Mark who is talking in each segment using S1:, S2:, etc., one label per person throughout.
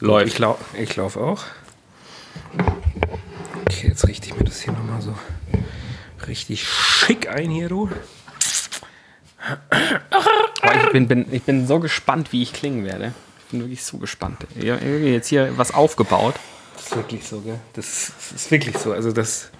S1: Läuft. Ich, lau ich laufe auch. Okay, jetzt richte ich mir das hier nochmal so richtig schick ein hier, du.
S2: ich, bin, bin, ich bin so gespannt, wie ich klingen werde. Ich bin wirklich so gespannt. Ich habe jetzt hier was aufgebaut.
S1: Das ist wirklich so, gell? Das, das ist wirklich so. Also, das,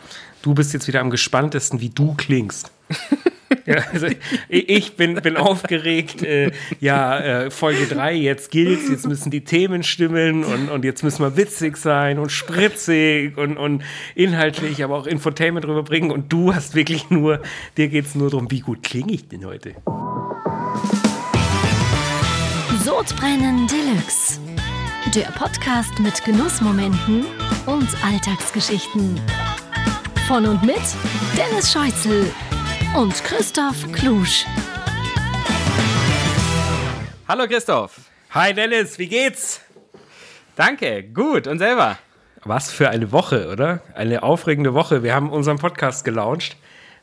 S1: du bist jetzt wieder am gespanntesten, wie du klingst. Ja, also ich bin, bin aufgeregt. Äh, ja, äh, Folge 3, jetzt gilt's, jetzt müssen die Themen stimmen und, und jetzt müssen wir witzig sein und spritzig und, und inhaltlich, aber auch Infotainment rüberbringen. Und du hast wirklich nur, dir geht's nur darum, wie gut klinge ich denn heute?
S3: Sodbrennen Deluxe. Der Podcast mit Genussmomenten und Alltagsgeschichten. Von und mit Dennis Scheuzel und Christoph Klusch.
S2: Hallo Christoph.
S1: Hi Dennis, wie geht's?
S2: Danke, gut. Und selber?
S1: Was für eine Woche, oder? Eine aufregende Woche. Wir haben unseren Podcast gelauncht.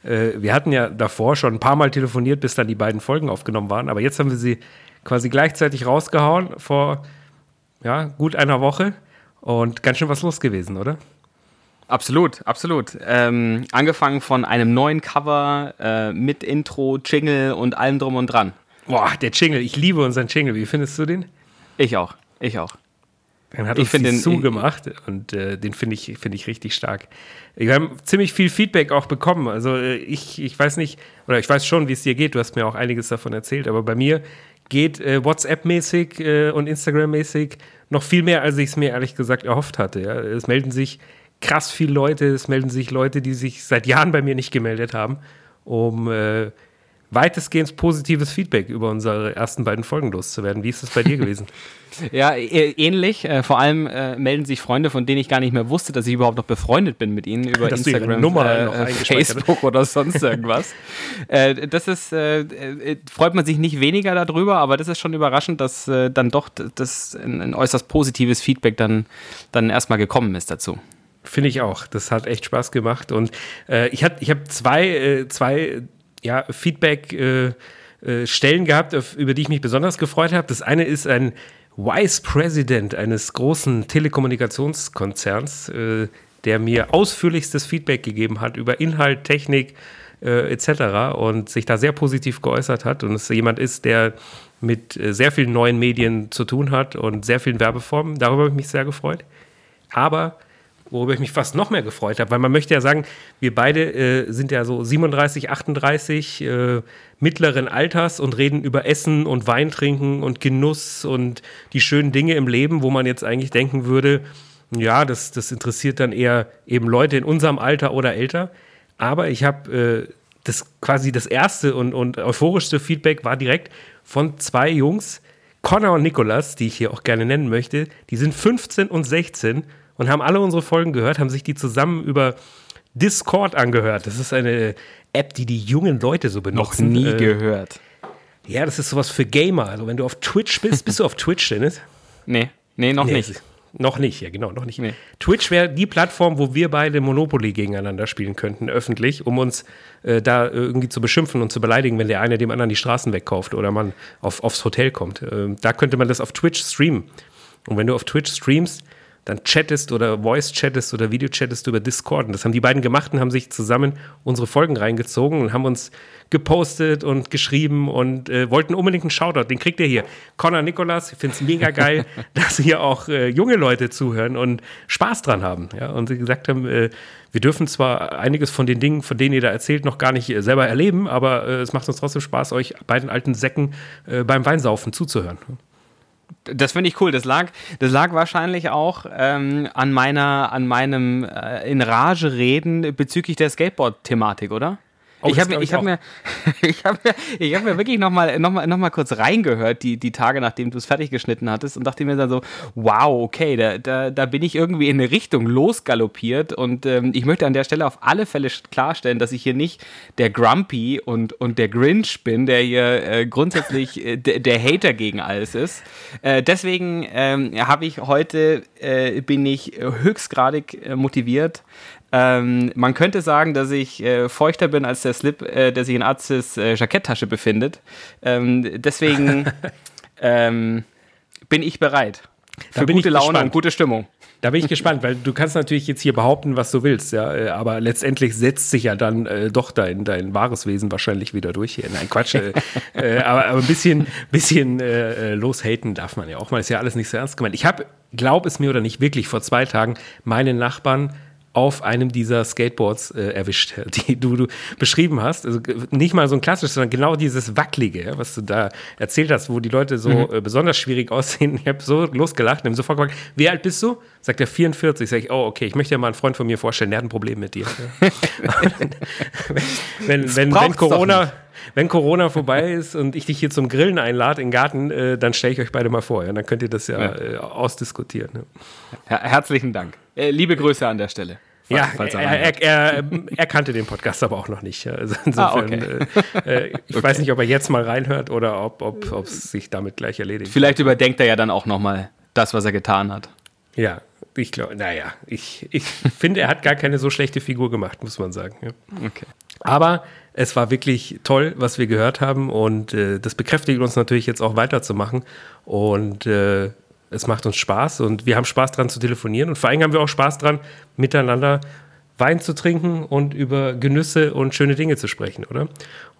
S1: Äh, wir hatten ja davor schon ein paar Mal telefoniert, bis dann die beiden Folgen aufgenommen waren. Aber jetzt haben wir sie quasi gleichzeitig rausgehauen vor ja, gut einer Woche. Und ganz schön was los gewesen, oder?
S2: Absolut, absolut. Ähm, angefangen von einem neuen Cover äh, mit Intro, Jingle und allem drum und dran.
S1: Boah, der Jingle, ich liebe unseren Jingle. Wie findest du den?
S2: Ich auch, ich auch.
S1: Dann hat uns den zugemacht und äh, den finde ich, find ich richtig stark. Wir haben ziemlich viel Feedback auch bekommen. Also äh, ich, ich weiß nicht, oder ich weiß schon, wie es dir geht. Du hast mir auch einiges davon erzählt, aber bei mir geht äh, WhatsApp-mäßig äh, und Instagram-mäßig noch viel mehr, als ich es mir ehrlich gesagt erhofft hatte. Ja. Es melden sich krass viele Leute, es melden sich Leute, die sich seit Jahren bei mir nicht gemeldet haben, um äh, weitestgehend positives Feedback über unsere ersten beiden Folgen loszuwerden. Wie ist das bei dir gewesen?
S2: ja, ähnlich. Äh, vor allem äh, melden sich Freunde, von denen ich gar nicht mehr wusste, dass ich überhaupt noch befreundet bin mit ihnen über dass Instagram,
S1: Nummer
S2: äh, Facebook oder sonst irgendwas. äh, das ist, äh, äh, freut man sich nicht weniger darüber, aber das ist schon überraschend, dass dann doch das ein, ein, äußerst positives Feedback dann, dann erstmal gekommen ist dazu.
S1: Finde ich auch. Das hat echt Spaß gemacht. Und äh, ich habe ich hab zwei, äh, zwei ja, Feedback-Stellen äh, äh gehabt, über die ich mich besonders gefreut habe. Das eine ist ein Vice President eines großen Telekommunikationskonzerns, äh, der mir ausführlichstes Feedback gegeben hat über Inhalt, Technik äh, etc. und sich da sehr positiv geäußert hat. Und es jemand ist, der mit sehr vielen neuen Medien zu tun hat und sehr vielen Werbeformen. Darüber habe ich mich sehr gefreut. Aber worüber ich mich fast noch mehr gefreut habe, weil man möchte ja sagen, wir beide äh, sind ja so 37, 38 äh, mittleren Alters und reden über Essen und Wein trinken und Genuss und die schönen Dinge im Leben, wo man jetzt eigentlich denken würde, ja, das, das interessiert dann eher eben Leute in unserem Alter oder älter. Aber ich habe äh, das quasi das erste und, und euphorischste Feedback war direkt von zwei Jungs, Connor und Nicholas, die ich hier auch gerne nennen möchte. Die sind 15 und 16 und haben alle unsere Folgen gehört, haben sich die zusammen über Discord angehört. Das ist eine App, die die jungen Leute so benutzen.
S2: Noch nie äh, gehört.
S1: Ja, das ist sowas für Gamer. Also wenn du auf Twitch bist, bist du auf Twitch, Dennis?
S2: Nee, nee, noch nee, nicht.
S1: Noch nicht, ja genau, noch nicht. Nee. Twitch wäre die Plattform, wo wir beide Monopoly gegeneinander spielen könnten, öffentlich, um uns äh, da irgendwie zu beschimpfen und zu beleidigen, wenn der eine dem anderen die Straßen wegkauft oder man auf, aufs Hotel kommt. Äh, da könnte man das auf Twitch streamen. Und wenn du auf Twitch streamst, dann chattest oder Voice-chattest oder Video-chattest über Discord. Und das haben die beiden gemacht und haben sich zusammen unsere Folgen reingezogen und haben uns gepostet und geschrieben und äh, wollten unbedingt einen Shoutout. Den kriegt ihr hier. Connor Nikolas, ich finde es mega geil, dass hier auch äh, junge Leute zuhören und Spaß dran haben. Ja? Und sie gesagt haben, äh, wir dürfen zwar einiges von den Dingen, von denen ihr da erzählt, noch gar nicht äh, selber erleben, aber äh, es macht uns trotzdem Spaß, euch beiden alten Säcken äh, beim Weinsaufen zuzuhören.
S2: Das finde ich cool. Das lag, das lag wahrscheinlich auch ähm, an meiner, an meinem äh, in Rage reden bezüglich der Skateboard-Thematik, oder? Oh, ich habe ich hab mir, ich hab mir, ich hab mir wirklich nochmal noch mal, noch mal kurz reingehört, die, die Tage, nachdem du es fertig geschnitten hattest, und dachte mir dann so, wow, okay, da, da, da bin ich irgendwie in eine Richtung losgaloppiert. Und ähm, ich möchte an der Stelle auf alle Fälle klarstellen, dass ich hier nicht der Grumpy und, und der Grinch bin, der hier äh, grundsätzlich äh, der Hater gegen alles ist. Äh, deswegen ähm, habe ich heute, äh, bin ich höchstgradig äh, motiviert, ähm, man könnte sagen, dass ich äh, feuchter bin als der Slip, äh, der sich in Arztes äh, Jacketttasche befindet. Ähm, deswegen ähm, bin ich bereit. Für gute Laune gespannt. und gute Stimmung.
S1: Da bin ich gespannt, weil du kannst natürlich jetzt hier behaupten, was du willst, ja, äh, aber letztendlich setzt sich ja dann äh, doch dein, dein wahres Wesen wahrscheinlich wieder durch hier. Nein, Quatsch. äh, äh aber, aber ein bisschen, bisschen äh, äh, loshaten darf man ja auch mal. Ist ja alles nicht so ernst gemeint. Ich habe, glaub es mir oder nicht, wirklich vor zwei Tagen meinen Nachbarn auf einem dieser Skateboards äh, erwischt, die du, du, beschrieben hast. Also nicht mal so ein klassisches, sondern genau dieses Wackelige, was du da erzählt hast, wo die Leute so mhm. äh, besonders schwierig aussehen. Ich habe so losgelacht und habe sofort gefragt, wie alt bist du? Sagt er 44. Sag ich, oh, okay, ich möchte dir mal einen Freund von mir vorstellen, der hat ein Problem mit dir. wenn, wenn, wenn, Corona wenn Corona vorbei ist und ich dich hier zum Grillen einlade in den Garten, äh, dann stelle ich euch beide mal vor. Ja? Dann könnt ihr das ja, ja. Äh, ausdiskutieren.
S2: Ja. Herzlichen Dank. Äh, liebe Grüße an der Stelle.
S1: Falls, ja, falls er, er, er, er, kannte den Podcast aber auch noch nicht. Also insofern, ah, okay. äh, äh ich okay. weiß nicht, ob er jetzt mal reinhört oder ob es ob, sich damit gleich erledigt.
S2: Vielleicht überdenkt er ja dann auch nochmal das, was er getan hat.
S1: Ja, ich glaube, naja, ich, ich finde, er hat gar keine so schlechte Figur gemacht, muss man sagen. Ja. Okay. Aber es war wirklich toll, was wir gehört haben und äh, das bekräftigt uns natürlich jetzt auch weiterzumachen. Und äh, es macht uns Spaß und wir haben Spaß dran zu telefonieren und vor allem haben wir auch Spaß dran, miteinander Wein zu trinken und über Genüsse und schöne Dinge zu sprechen, oder?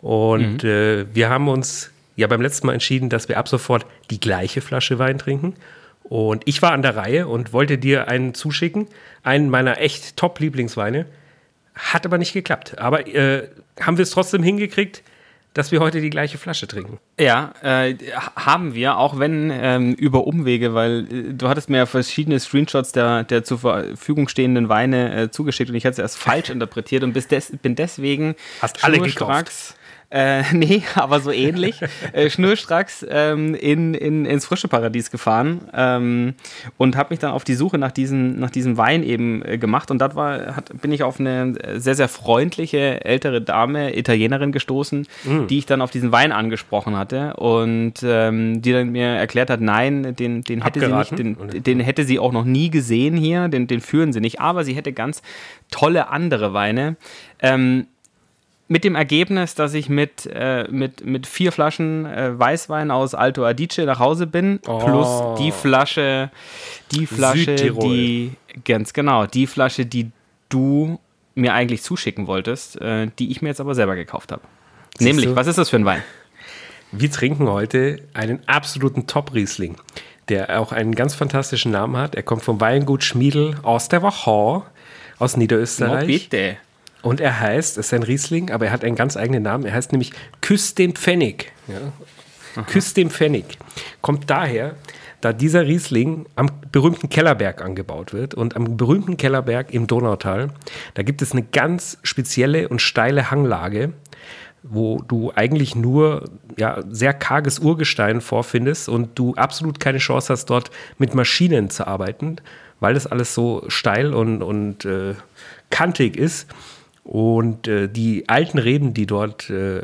S1: Und mhm. äh, wir haben uns ja beim letzten Mal entschieden, dass wir ab sofort die gleiche Flasche Wein trinken. Und ich war an der Reihe und wollte dir einen zuschicken, einen meiner echt Top-Lieblingsweine. Hat aber nicht geklappt. Aber äh, haben wir es trotzdem hingekriegt, dass wir heute die gleiche Flasche trinken.
S2: Ja, äh, haben wir, auch wenn ähm, über Umwege, weil äh, du hattest mir ja verschiedene Screenshots der, der zur Verfügung stehenden Weine äh, zugeschickt und ich hatte es erst falsch interpretiert und des, bin deswegen
S1: Hast alle gekauft.
S2: Äh, nee, aber so ähnlich. äh, schnurstracks ähm, in, in, ins frische Paradies gefahren ähm, und habe mich dann auf die Suche nach, diesen, nach diesem Wein eben äh, gemacht. Und dort war, hat, bin ich auf eine sehr, sehr freundliche ältere Dame, Italienerin gestoßen, mm. die ich dann auf diesen Wein angesprochen hatte und ähm, die dann mir erklärt hat, nein, den, den hätte sie nicht, den, den hätte sie auch noch nie gesehen hier, den, den führen sie nicht, aber sie hätte ganz tolle andere Weine. Ähm, mit dem Ergebnis, dass ich mit, äh, mit, mit vier Flaschen äh, Weißwein aus Alto Adige nach Hause bin, oh. plus die Flasche, die Flasche, Südtirol. die, ganz genau, die Flasche, die du mir eigentlich zuschicken wolltest, äh, die ich mir jetzt aber selber gekauft habe. Nämlich, du? was ist das für ein Wein?
S1: Wir trinken heute einen absoluten Top-Riesling, der auch einen ganz fantastischen Namen hat. Er kommt vom Weingut Schmiedel aus der Wachau, aus Niederösterreich. Oh,
S2: bitte.
S1: Und er heißt, es ist ein Riesling, aber er hat einen ganz eigenen Namen. Er heißt nämlich Küss den Pfennig. Ja? Küss den Pfennig. Kommt daher, da dieser Riesling am berühmten Kellerberg angebaut wird. Und am berühmten Kellerberg im Donautal, da gibt es eine ganz spezielle und steile Hanglage, wo du eigentlich nur ja, sehr karges Urgestein vorfindest und du absolut keine Chance hast, dort mit Maschinen zu arbeiten, weil das alles so steil und, und äh, kantig ist. Und äh, die alten Reben, die dort äh,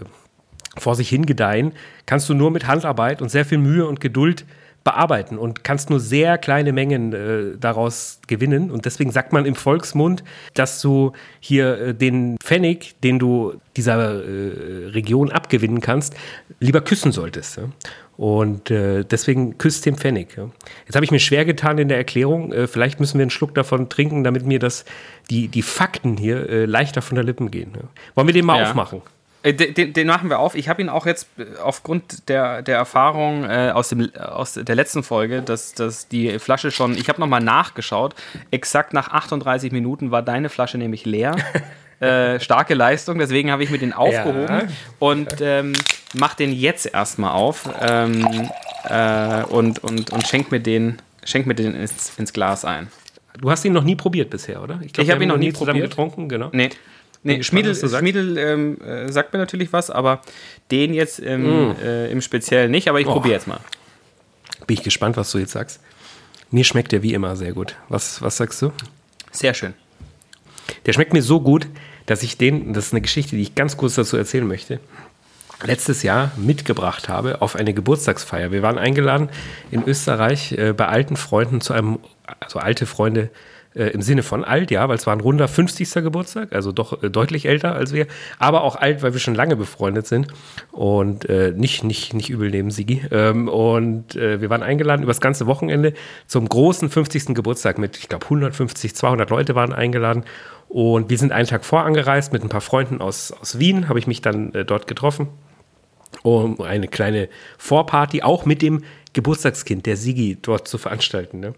S1: vor sich hingedeihen, kannst du nur mit Handarbeit und sehr viel Mühe und Geduld bearbeiten und kannst nur sehr kleine Mengen äh, daraus gewinnen. Und deswegen sagt man im Volksmund, dass du hier äh, den Pfennig, den du dieser äh, Region abgewinnen kannst, lieber küssen solltest. Ja? Und äh, deswegen küsst den Pfennig. Ja. Jetzt habe ich mir schwer getan in der Erklärung. Äh, vielleicht müssen wir einen Schluck davon trinken, damit mir das, die, die Fakten hier äh, leichter von der Lippen gehen. Ja. Wollen wir den mal aufmachen?
S2: Äh, den, den, machen wir auf. Ich habe ihn auch jetzt äh, aufgrund der, der Erfahrung äh, aus, dem, aus der letzten Folge, dass, dass die Flasche schon, ich habe nochmal nachgeschaut, exakt nach 38 Minuten war deine Flasche nämlich leer. Äh, starke Leistung, deswegen habe ich mir den aufgehoben ja. und ähm, mach den jetzt erstmal auf ähm, äh, und, und, und schenk mir den, schenk mir den ins, ins Glas ein.
S1: Du hast ihn noch nie probiert bisher, oder?
S2: Ich, glaub, ich habe ihn noch nie probiert.
S1: getrunken, genau.
S2: Nee. Nee, Schmiedel, Schmiedel ähm, äh, sagt mir natürlich was, aber den jetzt im, mm. äh, im Speziellen nicht, aber ich oh. probiere jetzt mal.
S1: Bin ich gespannt, was du jetzt sagst. Mir schmeckt der wie immer sehr gut. Was, was sagst du?
S2: Sehr schön.
S1: Der schmeckt mir so gut, dass ich den, das ist eine Geschichte, die ich ganz kurz dazu erzählen möchte, letztes Jahr mitgebracht habe auf eine Geburtstagsfeier. Wir waren eingeladen in Österreich äh, bei alten Freunden zu einem, also alte Freunde äh, im Sinne von alt, ja, weil es war ein runder 50. Geburtstag, also doch äh, deutlich älter als wir, aber auch alt, weil wir schon lange befreundet sind und äh, nicht, nicht, nicht übel neben Sigi. Ähm, und äh, wir waren eingeladen über das ganze Wochenende zum großen 50. Geburtstag mit, ich glaube, 150, 200 Leute waren eingeladen. Und wir sind einen Tag vorangereist mit ein paar Freunden aus, aus Wien, habe ich mich dann äh, dort getroffen um eine kleine Vorparty auch mit dem Geburtstagskind der Sigi dort zu veranstalten. Ne?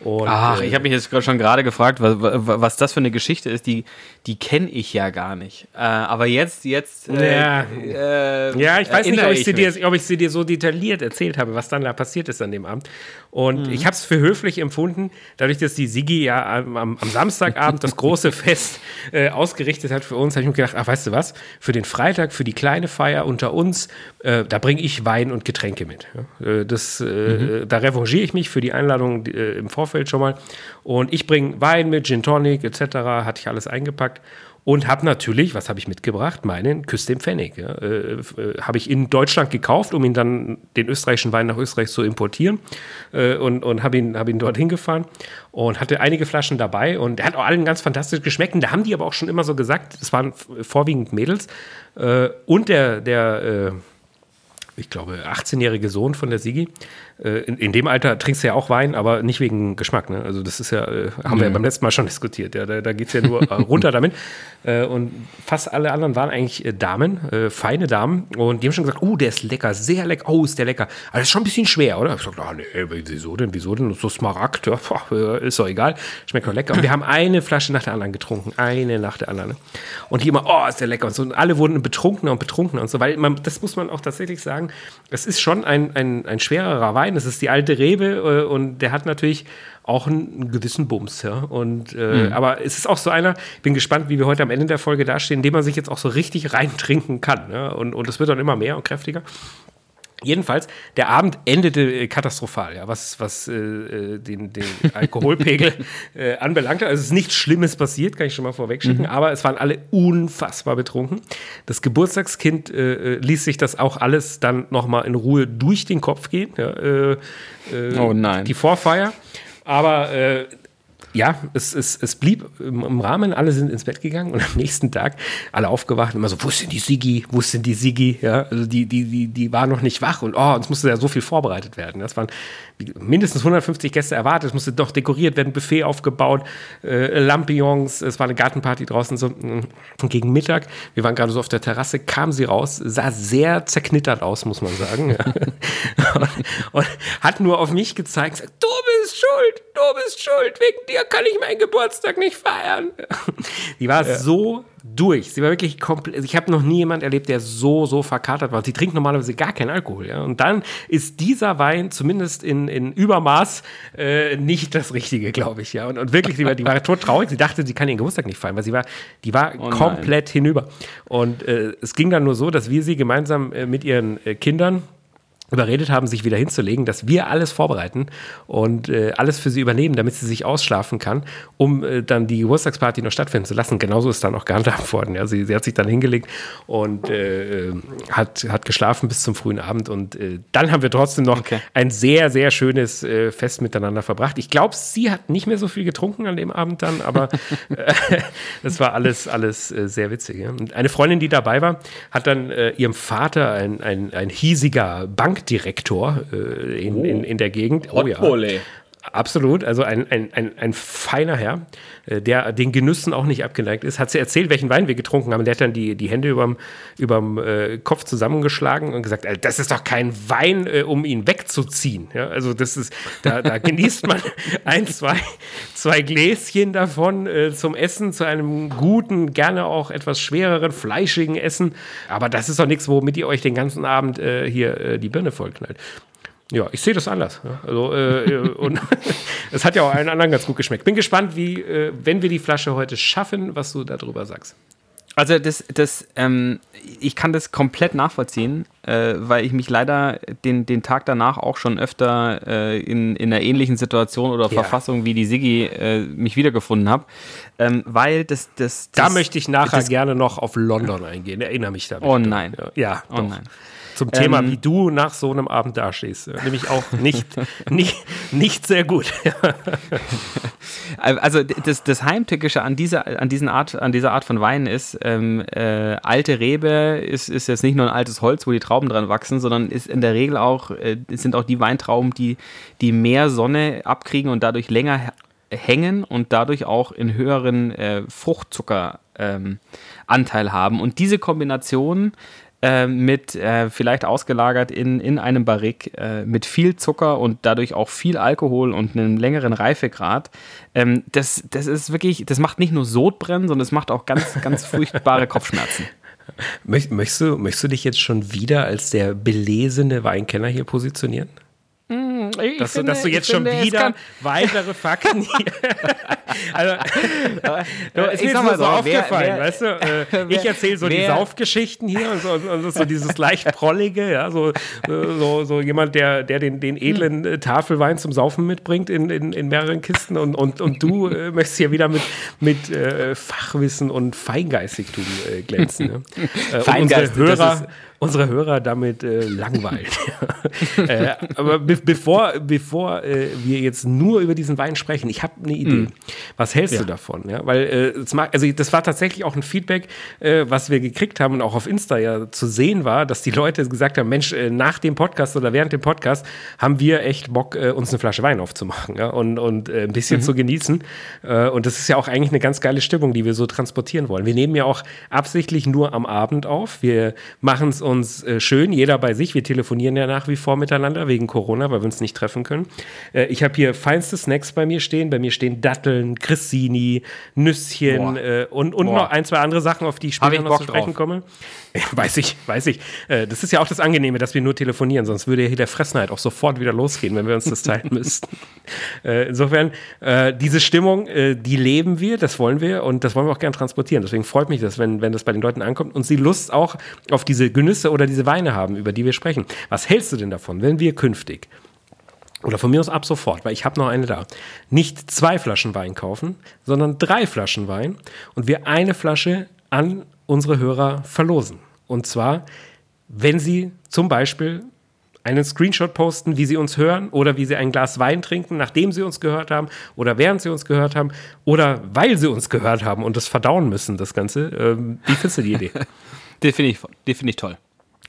S2: Und, Ach, äh, ich habe mich jetzt schon gerade gefragt, was, was, das für eine Geschichte ist. Die, die kenne ich ja gar nicht. Äh, aber jetzt, jetzt.
S1: Äh, ja. Äh, ja, ich weiß nicht, ob ich, ich, dir, ob ich, sie dir, so detailliert erzählt habe, was dann da passiert ist an dem Abend. Und mhm. ich habe es für höflich empfunden, dadurch, dass die Sigi ja am, am, am Samstagabend das große Fest äh, ausgerichtet hat für uns, habe ich mir gedacht, ach, weißt du was, für den Freitag, für die kleine Feier unter uns, äh, da bringe ich Wein und Getränke mit. Ja? das, mhm. Da revanchiere ich mich für die Einladung im Vorfeld Vorfeld schon mal. Und ich bringe Wein mit, Gin Tonic etc., hatte ich alles eingepackt. Und habe natürlich, was habe ich mitgebracht? Meinen Küss dem Pfennig. Ja. Äh, äh, habe ich in Deutschland gekauft, um ihn dann, den österreichischen Wein nach Österreich zu importieren. Äh, und und habe ihn, hab ihn dort hingefahren und hatte einige Flaschen dabei. Und der hat auch allen ganz fantastisch geschmeckt. Und da haben die aber auch schon immer so gesagt, das waren vorwiegend Mädels. Äh, und der, der äh, ich glaube, 18-jährige Sohn von der Sigi. Äh, in, in, dem Alter trinkst du ja auch Wein, aber nicht wegen Geschmack. Ne? Also das ist ja, äh, haben mhm. wir ja beim letzten Mal schon diskutiert. Ja, da da geht es ja nur äh, runter damit. und fast alle anderen waren eigentlich Damen, feine Damen. Und die haben schon gesagt, oh, der ist lecker, sehr lecker. Oh, ist der lecker. Aber das ist schon ein bisschen schwer, oder? Ich gesagt, ah, nee, wieso denn, wieso denn? So Smaragd, ja, ist doch egal. Schmeckt doch lecker. Und wir haben eine Flasche nach der anderen getrunken. Eine nach der anderen. Ne? Und die immer, oh, ist der lecker. Und, so, und alle wurden betrunkener und betrunkener und so. Weil man, das muss man auch tatsächlich sagen, es ist schon ein, ein, ein schwererer Wein Wein. Das ist die alte Rebe äh, und der hat natürlich auch einen, gewissen Bums. Ja? Und, äh, mhm. Aber es ist auch so einer, ich bin gespannt, wie wir heute am Ende der Folge dastehen, in dem man sich jetzt auch so richtig reintrinken kann. Ja? Und, und es wird dann immer mehr und kräftiger. Jedenfalls, der Abend endete äh, katastrophal, ja, was, was äh, äh den, den Alkoholpegel äh, anbelangte. Also es ist nichts Schlimmes passiert, kann ich schon mal vorwegschicken, mhm. aber es waren alle unfassbar betrunken. Das Geburtstagskind äh, äh ließ sich das auch alles dann nochmal in Ruhe durch den Kopf gehen. Ja,
S2: oh nein.
S1: Die Vorfeier. Aber ja, es, es, es blieb im Rahmen, alle sind ins Bett gegangen und am nächsten Tag alle aufgewacht und immer so, wo ist denn die Sigi? Wo ist denn die Sigi? Ja, also die, die, die, die war noch nicht wach und oh, es musste ja so viel vorbereitet werden. Das waren mindestens 150 Gäste erwartet, es musste doch dekoriert werden, Buffet aufgebaut, äh, Lampions, es war eine Gartenparty draußen so und gegen Mittag, wir waren gerade so auf der Terrasse, kam sie raus, sah sehr zerknittert aus, muss man sagen. und, und, hat nur auf mich gezeigt, gesagt, du bist schuld, du bist schuld, wegen dir kann ich meinen Geburtstag nicht feiern. Die war ja. so durch. Sie war wirklich komplett. Also ich habe noch nie jemand erlebt, der so, so verkatert war. Sie trinkt normalerweise gar keinen Alkohol. Ja? Und dann ist dieser Wein zumindest in, in Übermaß äh, nicht das Richtige, glaube ich. Ja? Und, und wirklich, die war, die war tot traurig. Sie dachte, sie kann ihren Geburtstag nicht feiern, weil sie war, die war oh komplett hinüber. Und äh, es ging dann nur so, dass wir sie gemeinsam äh, mit ihren äh, Kindern überredet haben, sich wieder hinzulegen, dass wir alles vorbereiten und äh, alles für sie übernehmen, damit sie sich ausschlafen kann, um äh, dann die Geburtstagsparty noch stattfinden zu lassen. Genauso ist dann auch gehandhabt worden. Ja. Sie, sie hat sich dann hingelegt und äh, hat, hat geschlafen bis zum frühen Abend und äh, dann haben wir trotzdem noch okay. ein sehr, sehr schönes äh, Fest miteinander verbracht. Ich glaube, sie hat nicht mehr so viel getrunken an dem Abend dann, aber das war alles, alles sehr witzig. Ja. Und eine Freundin, die dabei war, hat dann ihrem Vater ein, ein, ein hiesiger Bank Bankdirektor äh, in, oh. in, in der Gegend.
S2: Oh ja.
S1: Absolut, also ein, ein, ein, ein feiner Herr, äh, der den Genüssen auch nicht abgeneigt ist. Hat sie erzählt, welchen Wein wir getrunken haben. Der hat dann die, die Hände überm, überm äh, Kopf zusammengeschlagen und gesagt, das ist doch kein Wein, äh, um ihn wegzuziehen. Ja, also das ist, da, da genießt man ein, zwei, zwei Gläschen davon äh, zum Essen, zu einem guten, gerne auch etwas schwereren, fleischigen Essen. Aber das ist doch nichts, womit ihr euch den ganzen Abend äh, hier äh, die Birne vollknallt. Ja, ich sehe das anders. Also, äh, äh und es hat ja auch allen anderen ganz gut geschmeckt. Bin gespannt, wie, äh, wenn wir die Flasche heute schaffen, was du darüber sagst.
S2: Also das, das, ähm, ich kann das komplett nachvollziehen, äh, weil ich mich leider den, den Tag danach auch schon öfter äh, in, in einer ähnlichen Situation oder ja. Verfassung wie die Sigi äh, mich wiedergefunden habe. Ähm, weil das, das,
S1: das, Da möchte ich nachher das, gerne noch auf London eingehen. Erinnere mich da.
S2: Oh nein.
S1: Ja,
S2: oh doch. nein.
S1: Zum Thema, ähm, wie du nach so einem Abend dastehst. Nämlich auch nicht, nicht, nicht sehr gut.
S2: also das, das Heimtückische an dieser, an, diesen Art, an dieser Art von Wein ist, ähm, äh, alte Rebe ist, ist jetzt nicht nur ein altes Holz, wo die Trauben dran wachsen, sondern ist in der Regel auch, äh, sind auch die Weintrauben, die, die mehr Sonne abkriegen und dadurch länger hängen und dadurch auch in höheren äh, Fruchtzuckeranteil ähm, haben. Und diese Kombination äh, mit äh, vielleicht ausgelagert in, in einem Barrik äh, mit viel Zucker und dadurch auch viel Alkohol und einem längeren Reifegrad, ähm, das, das ist wirklich, das macht nicht nur Sodbrennen, sondern es macht auch ganz, ganz furchtbare Kopfschmerzen.
S1: Möchtest du, möchtest du dich jetzt schon wieder als der belesene Weinkenner hier positionieren?
S2: Hm,
S1: dass, finde, du, dass, du, jetzt schon finde, wieder weitere Fakten hier. also, äh, ist mir mal so, aufgefallen, wer, wer, weißt du? Äh, wer, ich erzähle so die Saufgeschichten hier und so, und so dieses leicht prollige, ja, so, so, so jemand, der, der den, den edlen äh, Tafelwein zum Saufen mitbringt in, in, in mehreren Kisten und, und, und du äh, möchtest hier wieder mit, mit äh, Fachwissen und Feingeistigtum äh, glänzen. Ne? Feingeist, unsere Hörer, unsere Hörer damit äh, langweilen. äh, aber be bevor, bevor äh, wir jetzt nur über diesen Wein sprechen, ich habe eine Idee. Mm. Was hältst ja. du davon? Ja? Weil äh, mag, also das war tatsächlich auch ein Feedback, äh, was wir gekriegt haben und auch auf Insta ja zu sehen war, dass die Leute gesagt haben: Mensch, äh, nach dem Podcast oder während dem Podcast haben wir echt Bock, uns eine Flasche Wein aufzumachen ja? und, und ein bisschen mhm. zu genießen. und das ist ja auch eigentlich eine ganz geile Stimmung, die wir so transportieren wollen. Wir nehmen ja auch absichtlich nur am Abend auf. Wir machen es uns uns äh, schön, jeder bei sich. Wir telefonieren ja nach wie vor miteinander wegen Corona, weil wir uns nicht treffen können. Äh, ich habe hier feinste Snacks bei mir stehen. Bei mir stehen Datteln, Grissini, Nüsschen äh, und, und noch ein, zwei andere Sachen, auf die ich später noch zu sprechen drauf. komme. weiß ich, weiß ich. Äh, das ist ja auch das Angenehme, dass wir nur telefonieren, sonst würde ja hier der Fressenheit auch sofort wieder losgehen, wenn wir uns das teilen müssten. Äh, insofern, äh, diese Stimmung, die leben wir, das wollen wir und das wollen wir auch gerne transportieren. Deswegen freut mich das, wenn, wenn das bei den Leuten ankommt und sie Lust auch auf diese Genüsse oder diese Weine haben, über die wir sprechen. Was hältst du denn davon, wenn wir künftig oder von mir aus ab sofort, weil ich habe noch eine da, nicht zwei Flaschen Wein kaufen, sondern drei Flaschen Wein und wir eine Flasche an unsere Hörer verlosen. Und zwar, wenn sie zum Beispiel einen Screenshot posten, wie sie uns hören oder wie sie ein Glas Wein trinken, nachdem sie uns gehört haben oder während sie uns gehört haben oder weil sie uns gehört haben und das verdauen müssen, das Ganze. Ähm, wie findest du die Idee?
S2: die finde ich, find ich toll.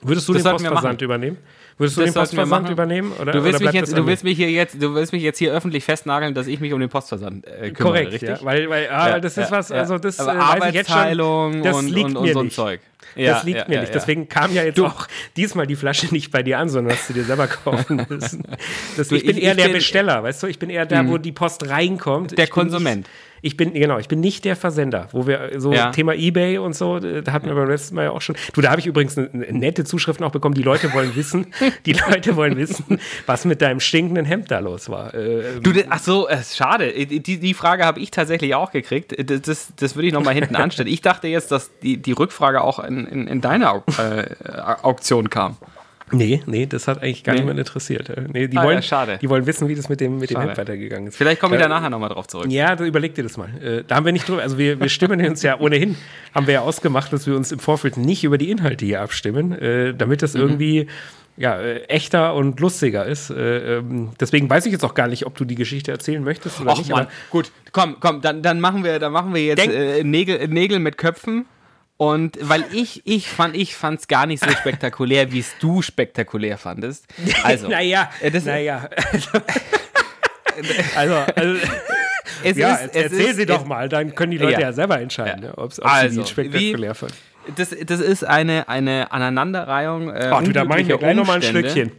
S1: Würdest du das den Postversand übernehmen? Würdest du das den Postversand übernehmen?
S2: Oder, du, willst oder mich jetzt, du, willst mich hier jetzt, du willst mich jetzt hier öffentlich festnageln, dass ich mich um den Postversand äh, kümmere,
S1: Korrekt, richtig? Ja, weil, weil ah, ja, das ist ja, was, also das
S2: Aber äh, Arbeitsteilung
S1: das und,
S2: liegt
S1: und, und
S2: so ein Zeug.
S1: Ja, das liegt mir nicht. Deswegen kam ja jetzt du. auch diesmal die Flasche nicht bei dir an, sondern hast du dir selber kaufen müssen. Das, ich bin eher ich der bin, Besteller, weißt du? Ich bin eher der, wo die Post reinkommt.
S2: Der Konsument.
S1: Ich bin, genau, ich bin nicht der Versender, wo wir so ja. Thema Ebay und so, da hatten wir beim letzten Mal ja auch schon. Du, da habe ich übrigens eine, eine, nette Zuschrift noch bekommen. Die Leute wollen wissen, die Leute wollen wissen, was mit deinem stinkenden Hemd da los war.
S2: Äh, du, ach so, äh, schade. Die, die Frage habe ich tatsächlich auch gekriegt. Das, das, das würde ich nochmal hinten anstellen. Ich dachte jetzt, dass die, die Rückfrage auch in, in, in deine äh, Auktion kam.
S1: Nee, nee, das hat eigentlich gar nee. niemand interessiert. Nee, die, ah, wollen, ja, schade. die wollen wissen, wie das mit dem, mit dem Hemd weitergegangen ist.
S2: Vielleicht komme ich da nachher nochmal drauf zurück.
S1: Ja, überleg dir das mal. Äh, da haben wir nicht drüber, also wir, wir stimmen uns ja ohnehin, haben wir ja ausgemacht, dass wir uns im Vorfeld nicht über die Inhalte hier abstimmen, äh, damit das mhm. irgendwie ja, äh, echter und lustiger ist. Ähm, deswegen weiß ich jetzt auch gar nicht, ob du die Geschichte erzählen möchtest oder Och, nicht.
S2: Mann. Gut, komm, komm, dann, dann machen wir, dann machen wir jetzt äh, Nägel, Nägel mit Köpfen. Und weil ich, ich fand, ich fand's gar nicht so spektakulär, wie es du spektakulär fandest. Also,
S1: naja, äh, das, naja. also, also es ja, ist, erzähl ist, sie doch mal, dann können die Leute ja, ja selber entscheiden, ja. ob, ob also, sie spektakulär fanden.
S2: Das, das ist eine, eine Aneinanderreihung.
S1: Äh, Ach, du, da mach ich mir gleich nochmal ein Schlückchen.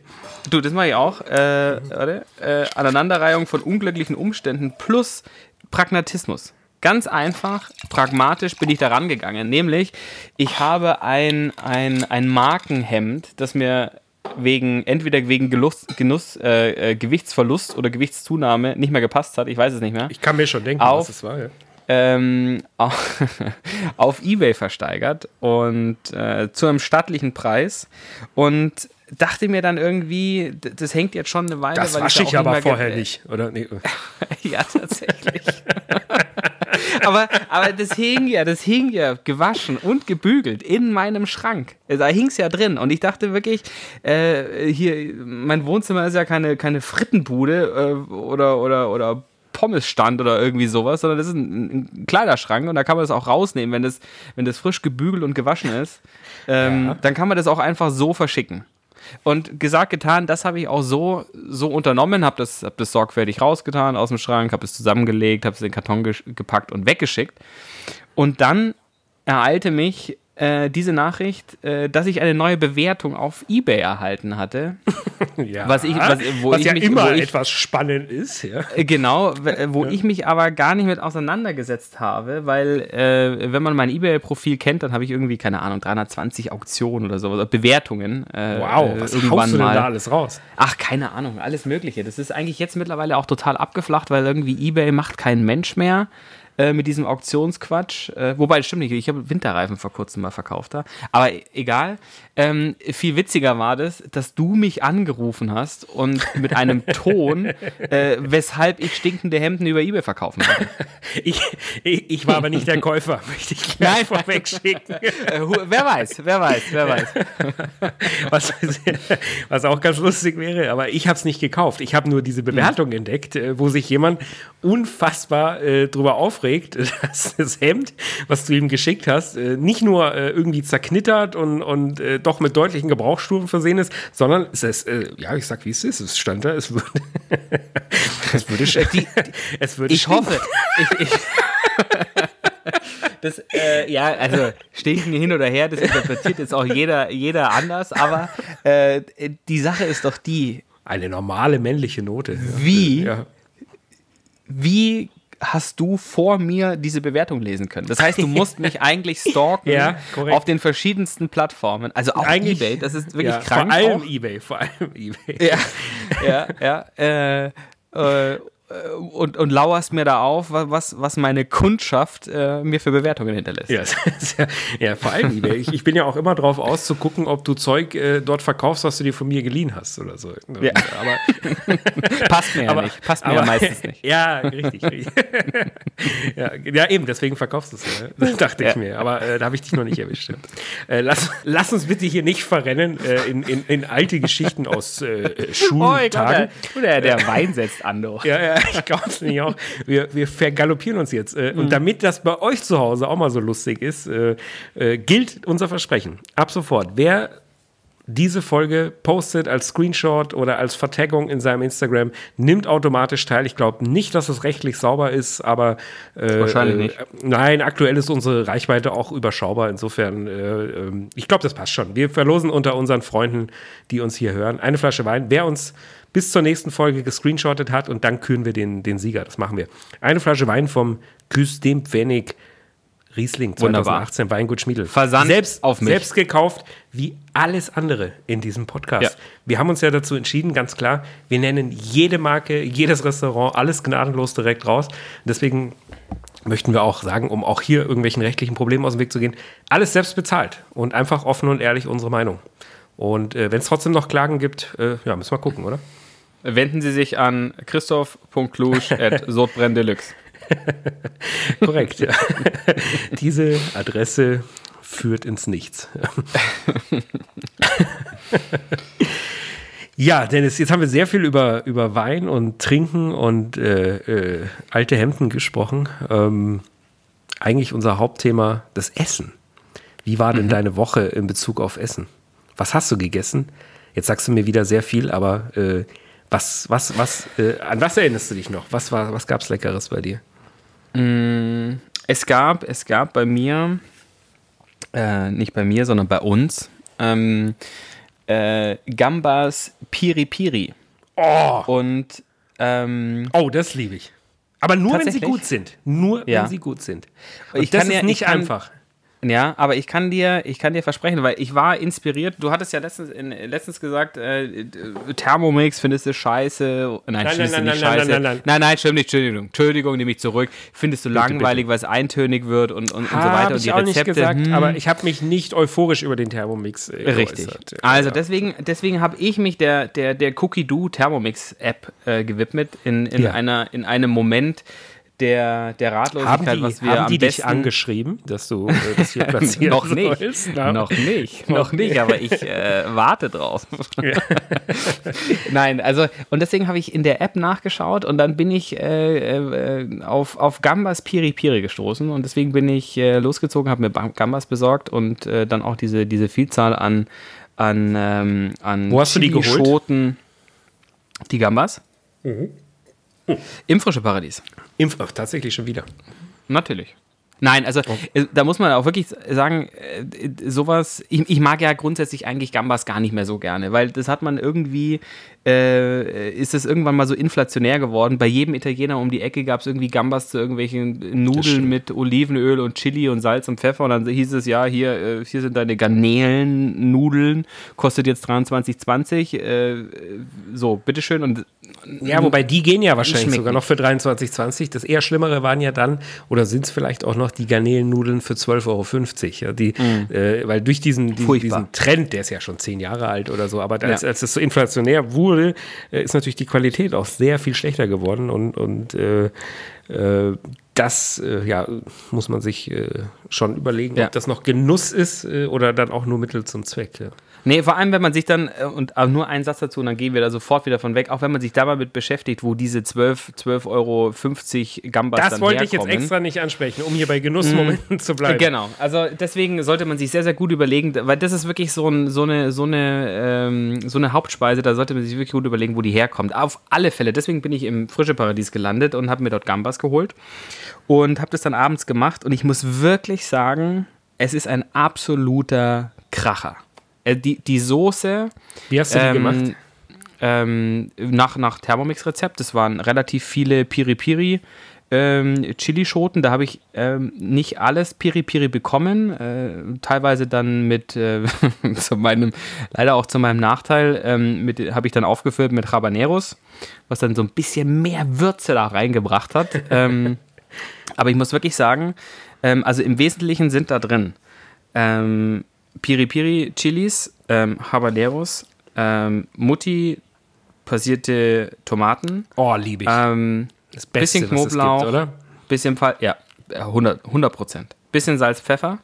S2: Du, das mache ich auch. Äh, warte. Äh, Aneinanderreihung von unglücklichen Umständen plus Pragmatismus. Ganz einfach, pragmatisch bin ich da rangegangen. Nämlich, ich habe ein, ein, ein Markenhemd, das mir wegen entweder wegen Genuss, Genuss äh, äh, Gewichtsverlust oder Gewichtszunahme nicht mehr gepasst hat. Ich weiß es nicht mehr.
S1: Ich kann mir schon denken,
S2: auf,
S1: was es war. Ja.
S2: Ähm, auf, auf eBay versteigert und äh, zu einem stattlichen Preis und dachte mir dann irgendwie, das hängt jetzt schon eine Weile.
S1: Das wasche ich, ich aber vorher nicht, oder? Nee.
S2: ja, tatsächlich. aber, aber das hing ja, das hing ja gewaschen und gebügelt in meinem Schrank. Da hing es ja drin. Und ich dachte wirklich, äh, hier, mein Wohnzimmer ist ja keine, keine Frittenbude äh, oder, oder, oder Pommesstand oder irgendwie sowas, sondern das ist ein, ein, Kleiderschrank und da kann man das auch rausnehmen, wenn das, wenn das frisch gebügelt und gewaschen ist. Ähm, ja. Dann kann man das auch einfach so verschicken. Und gesagt, getan, das habe ich auch so, so unternommen, habe das, hab das sorgfältig rausgetan aus dem Schrank, habe es zusammengelegt, habe es in den Karton ge gepackt und weggeschickt. Und dann ereilte mich äh, diese Nachricht, äh, dass ich eine neue Bewertung auf eBay erhalten hatte.
S1: ja, was, ich, was, wo was ich ja mich, immer ich, etwas spannend ist. Ja.
S2: Äh, genau, äh, wo ja. ich mich aber gar nicht mit auseinandergesetzt habe, weil äh, wenn man mein eBay-Profil kennt, dann habe ich irgendwie, keine Ahnung, 320 Auktionen oder sowas, Bewertungen.
S1: wow, was irgendwann haust du denn mal. da alles raus?
S2: Ach, keine Ahnung, alles mögliche. Das ist eigentlich jetzt mittlerweile auch total abgeflacht, weil irgendwie eBay macht kein Mensch mehr. Äh, mit diesem Auktionsquatsch. Äh, wobei, das stimmt nicht, ich habe Winterreifen vor kurzem mal verkauft da. Aber egal. Ähm, viel witziger war das, dass du mich angerufen hast und mit einem Ton, äh, weshalb ich stinkende Hemden über Ebay verkaufen wollte.
S1: ich, ich, ich, war aber nicht der Käufer, möchte ich gleich Nein, vorweg schicken. Äh,
S2: wer weiß, wer weiß, wer weiß.
S1: was, was auch ganz lustig wäre, aber ich habe es nicht gekauft. Ich habe nur diese Bewertung mhm. entdeckt, äh, wo sich jemand unfassbar drüber aufregt, dass das Hemd, was du ihm geschickt hast, äh, nicht nur äh, irgendwie zerknittert und, und äh, doch mit deutlichen Gebrauchsspuren versehen ist, sondern es ist, ja, ich sag, wie es ist, es stand da, es würde,
S2: es würde, die, die, es würde Ich hoffe, ich, ich das, äh, ja, also stinken hin oder her, das interpretiert jetzt auch jeder, jeder anders, aber äh, die Sache ist doch die.
S1: Eine normale männliche Note.
S2: Wie ja wie hast du vor mir diese Bewertung lesen können. Das heißt, du musst mich eigentlich stalken ja, auf den verschiedensten Plattformen. Also auch eigentlich, eBay, das ist wirklich ja, krank.
S1: Vor allem auch. eBay, vor allem eBay.
S2: Ja, ja, ja. Äh, äh, äh, und, und lauerst mir da auf, was, was meine Kundschaft äh, mir für Bewertungen hinterlässt.
S1: Ja, ja, ja vor allem eBay. Ich, ich, bin ja auch immer drauf aus zu gucken, ob du Zeug äh, dort verkaufst, was du dir von mir geliehen hast oder so.
S2: Ja. Aber, Passt mir aber, ja nicht. Passt mir aber, ja meistens nicht.
S1: Ja, richtig. richtig. ja, ja, eben, deswegen verkaufst du es ja. Das dachte ich mir. Aber äh, da habe ich dich noch nicht erwischt. Äh, lass, lass uns bitte hier nicht verrennen äh, in, in, in, alte Geschichten aus äh, Schultagen.
S2: Oh, der, der Wein setzt an, doch.
S1: Ja, ich glaube es nicht auch. Wir, wir vergaloppieren uns jetzt. Äh, mhm. Und damit das bei euch zu Hause auch mal so lustig ist, äh, äh, gilt unser Versprechen. Ab sofort. Wer diese Folge postet als Screenshot oder als Vertaggung in seinem Instagram, nimmt automatisch teil. Ich glaube nicht, dass es rechtlich sauber ist, aber
S2: äh, wahrscheinlich nicht. Äh,
S1: nein, aktuell ist unsere Reichweite auch überschaubar. Insofern, äh, ähm, ich glaube, das passt schon. Wir verlosen unter unseren Freunden, die uns hier hören, eine Flasche Wein. Wer uns bis zur nächsten Folge gescreenshottet hat und dann küren wir den, den Sieger. Das machen wir. Eine Flasche Wein vom Küstem Pfennig Riesling 2018 Wunderbar. Weingut Schmiedel.
S2: Versand
S1: selbst, auf mich. Selbst gekauft, wie alles andere in diesem Podcast. Ja. Wir haben uns ja dazu entschieden, ganz klar, wir nennen jede Marke, jedes Restaurant, alles gnadenlos direkt raus. Deswegen möchten wir auch sagen, um auch hier irgendwelchen rechtlichen Problemen aus dem Weg zu gehen, alles selbst bezahlt und einfach offen und ehrlich unsere Meinung. Und äh, wenn es trotzdem noch Klagen gibt, äh, ja, müssen wir gucken, oder?
S2: Wenden Sie sich an christoph.klusch.sodbrenndeluxe.
S1: Korrekt, ja. Diese Adresse führt ins Nichts. ja, Dennis, jetzt haben wir sehr viel über, über Wein und Trinken und äh, äh, alte Hemden gesprochen. Ähm, eigentlich unser Hauptthema, das Essen. Wie war denn mhm. deine Woche in Bezug auf Essen? Was hast du gegessen? Jetzt sagst du mir wieder sehr viel, aber äh, was, was, was, äh, an was erinnerst du dich noch? Was, war, was gab es Leckeres bei dir?
S2: Mm, es gab, es gab bei mir, äh, nicht bei mir, sondern bei uns, ähm, äh, Gambas Piri Piri.
S1: Oh!
S2: Und, ähm,
S1: oh, das liebe ich. Aber nur, wenn sie gut sind. Nur, ja. wenn sie gut sind.
S2: Und ich das kann ist ja, nicht kann, einfach. Ja, aber ich kann dir, ich kann dir versprechen, weil ich war inspiriert. Du hattest ja letztens, in, letztens gesagt, äh, Thermomix findest du scheiße. Nein, nein, nein, nicht nein, scheiße. Nein, nein, nein, nein, nein, stimmt nicht. Entschuldigung, Entschuldigung, nehme ich zurück. Findest du bitte, langweilig, bitte. weil es eintönig wird und, und, und so weiter. Und
S1: die ich auch Rezepte. Nicht gesagt, hm. Aber ich habe mich nicht euphorisch über den Thermomix
S2: äh, Richtig. Geäußert. Also ja. deswegen, deswegen habe ich mich der, der, der Cookie Do Thermomix App äh, gewidmet in, in, ja. einer, in einem Moment der, der Ratlosigkeit,
S1: haben die,
S2: was wir
S1: haben die
S2: am besten
S1: dich angeschrieben, dass du äh, das hier platzieren
S2: noch nicht,
S1: sollst?
S2: noch nicht, noch nicht, aber ich äh, warte drauf. Nein, also und deswegen habe ich in der App nachgeschaut und dann bin ich äh, äh, auf, auf Gambas Piri Piri gestoßen und deswegen bin ich äh, losgezogen, habe mir Gambas besorgt und äh, dann auch diese, diese Vielzahl an an, ähm, an
S1: Wo hast du die geholt?
S2: Schoten. Die Gambas? Im Frische Paradies.
S1: Impf Ach, tatsächlich schon wieder.
S2: Natürlich. Nein, also äh, da muss man auch wirklich sagen, äh, sowas, ich, ich mag ja grundsätzlich eigentlich Gambas gar nicht mehr so gerne, weil das hat man irgendwie, äh, ist es irgendwann mal so inflationär geworden. Bei jedem Italiener um die Ecke gab es irgendwie Gambas zu irgendwelchen Nudeln mit Olivenöl und Chili und Salz und Pfeffer und dann hieß es, ja, hier, äh, hier sind deine Garnelennudeln, kostet jetzt 23,20, äh, so, bitteschön und
S1: Ja, wobei die gehen ja wahrscheinlich sogar noch für 23,20. Das eher Schlimmere waren ja dann, oder sind es vielleicht auch noch die Garnelennudeln für 12,50 Euro. Ja, die, äh, weil durch diesen, diesen, diesen Trend, der ist ja schon zehn Jahre alt oder so, aber als,
S2: Ja.
S1: als es so inflationär wurde, äh, ist natürlich die Qualität auch sehr viel schlechter geworden und, und äh, äh, das äh, ja, muss man sich äh, schon überlegen,
S2: Ja.
S1: ob das noch Genuss ist äh, oder dann auch nur Mittel zum Zweck. Ja.
S2: Nee, vor allem, wenn man sich dann, äh, und nur einen Satz dazu, und dann gehen wir da sofort wieder von weg, auch wenn man sich da mal mit beschäftigt, wo diese 12, 12,50 Euro Gambas
S1: Das
S2: dann
S1: wollte ich jetzt extra nicht ansprechen, um hier bei Genussmomenten zu bleiben.
S2: Genau, also deswegen sollte man sich sehr, sehr gut überlegen, weil das ist wirklich so, ein, so, eine, so, eine, ähm, so eine Hauptspeise, da sollte man sich wirklich gut überlegen, wo die herkommt. Auf alle Fälle, deswegen bin ich im Frische Paradies gelandet und habe mir dort Gambas geholt und habe das dann abends gemacht und ich muss wirklich sagen, es ist ein absoluter Kracher. Äh, Die, die Soße,
S1: Wie hast du die
S2: ähm,
S1: gemacht?
S2: ähm, nach, nach Thermomix-Rezept. Das waren relativ viele Piri-Piri. Ähm, Chilischoten, da habe ich ähm, nicht alles Piri-Piri bekommen, äh, teilweise dann mit, äh, zu meinem, leider auch zu meinem Nachteil, ähm, habe ich dann aufgefüllt mit Habaneros, was dann so ein bisschen mehr Würze da reingebracht hat. ähm, aber ich muss wirklich sagen, ähm, also im Wesentlichen sind da drin ähm, Piri-Piri Chilis, ähm, Habaneros, ähm, Mutti passierte Tomaten,
S1: Oh, liebe ich.
S2: ähm,
S1: das Beste,
S2: bisschen Knoblauch,
S1: gibt, oder?
S2: bisschen Fall, ja, 100 Prozent. Bisschen Salz, Pfeffer.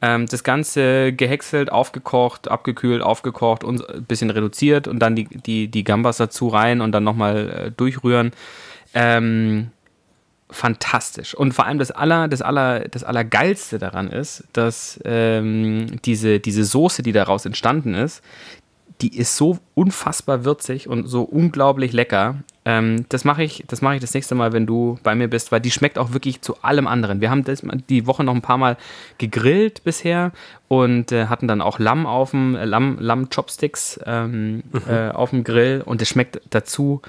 S2: Ähm, das Ganze gehäckselt, aufgekocht, abgekühlt, aufgekocht und ein bisschen reduziert und dann die, die, die Gambas dazu rein und dann nochmal äh, durchrühren. Ähm, fantastisch. Und vor allem das aller, das aller, das allergeilste daran ist, dass ähm, diese, diese Soße, die daraus entstanden ist, die ist so unfassbar würzig und so unglaublich lecker. Ähm, das mache ich, das mache ich das nächste Mal, wenn du bei mir bist, weil die schmeckt auch wirklich zu allem anderen. Wir haben das, die Woche noch ein paar Mal gegrillt bisher und äh, hatten dann auch Lamm auf dem äh, Lamm, Lamm Chopsticks ähm, äh, auf dem Grill und es schmeckt dazu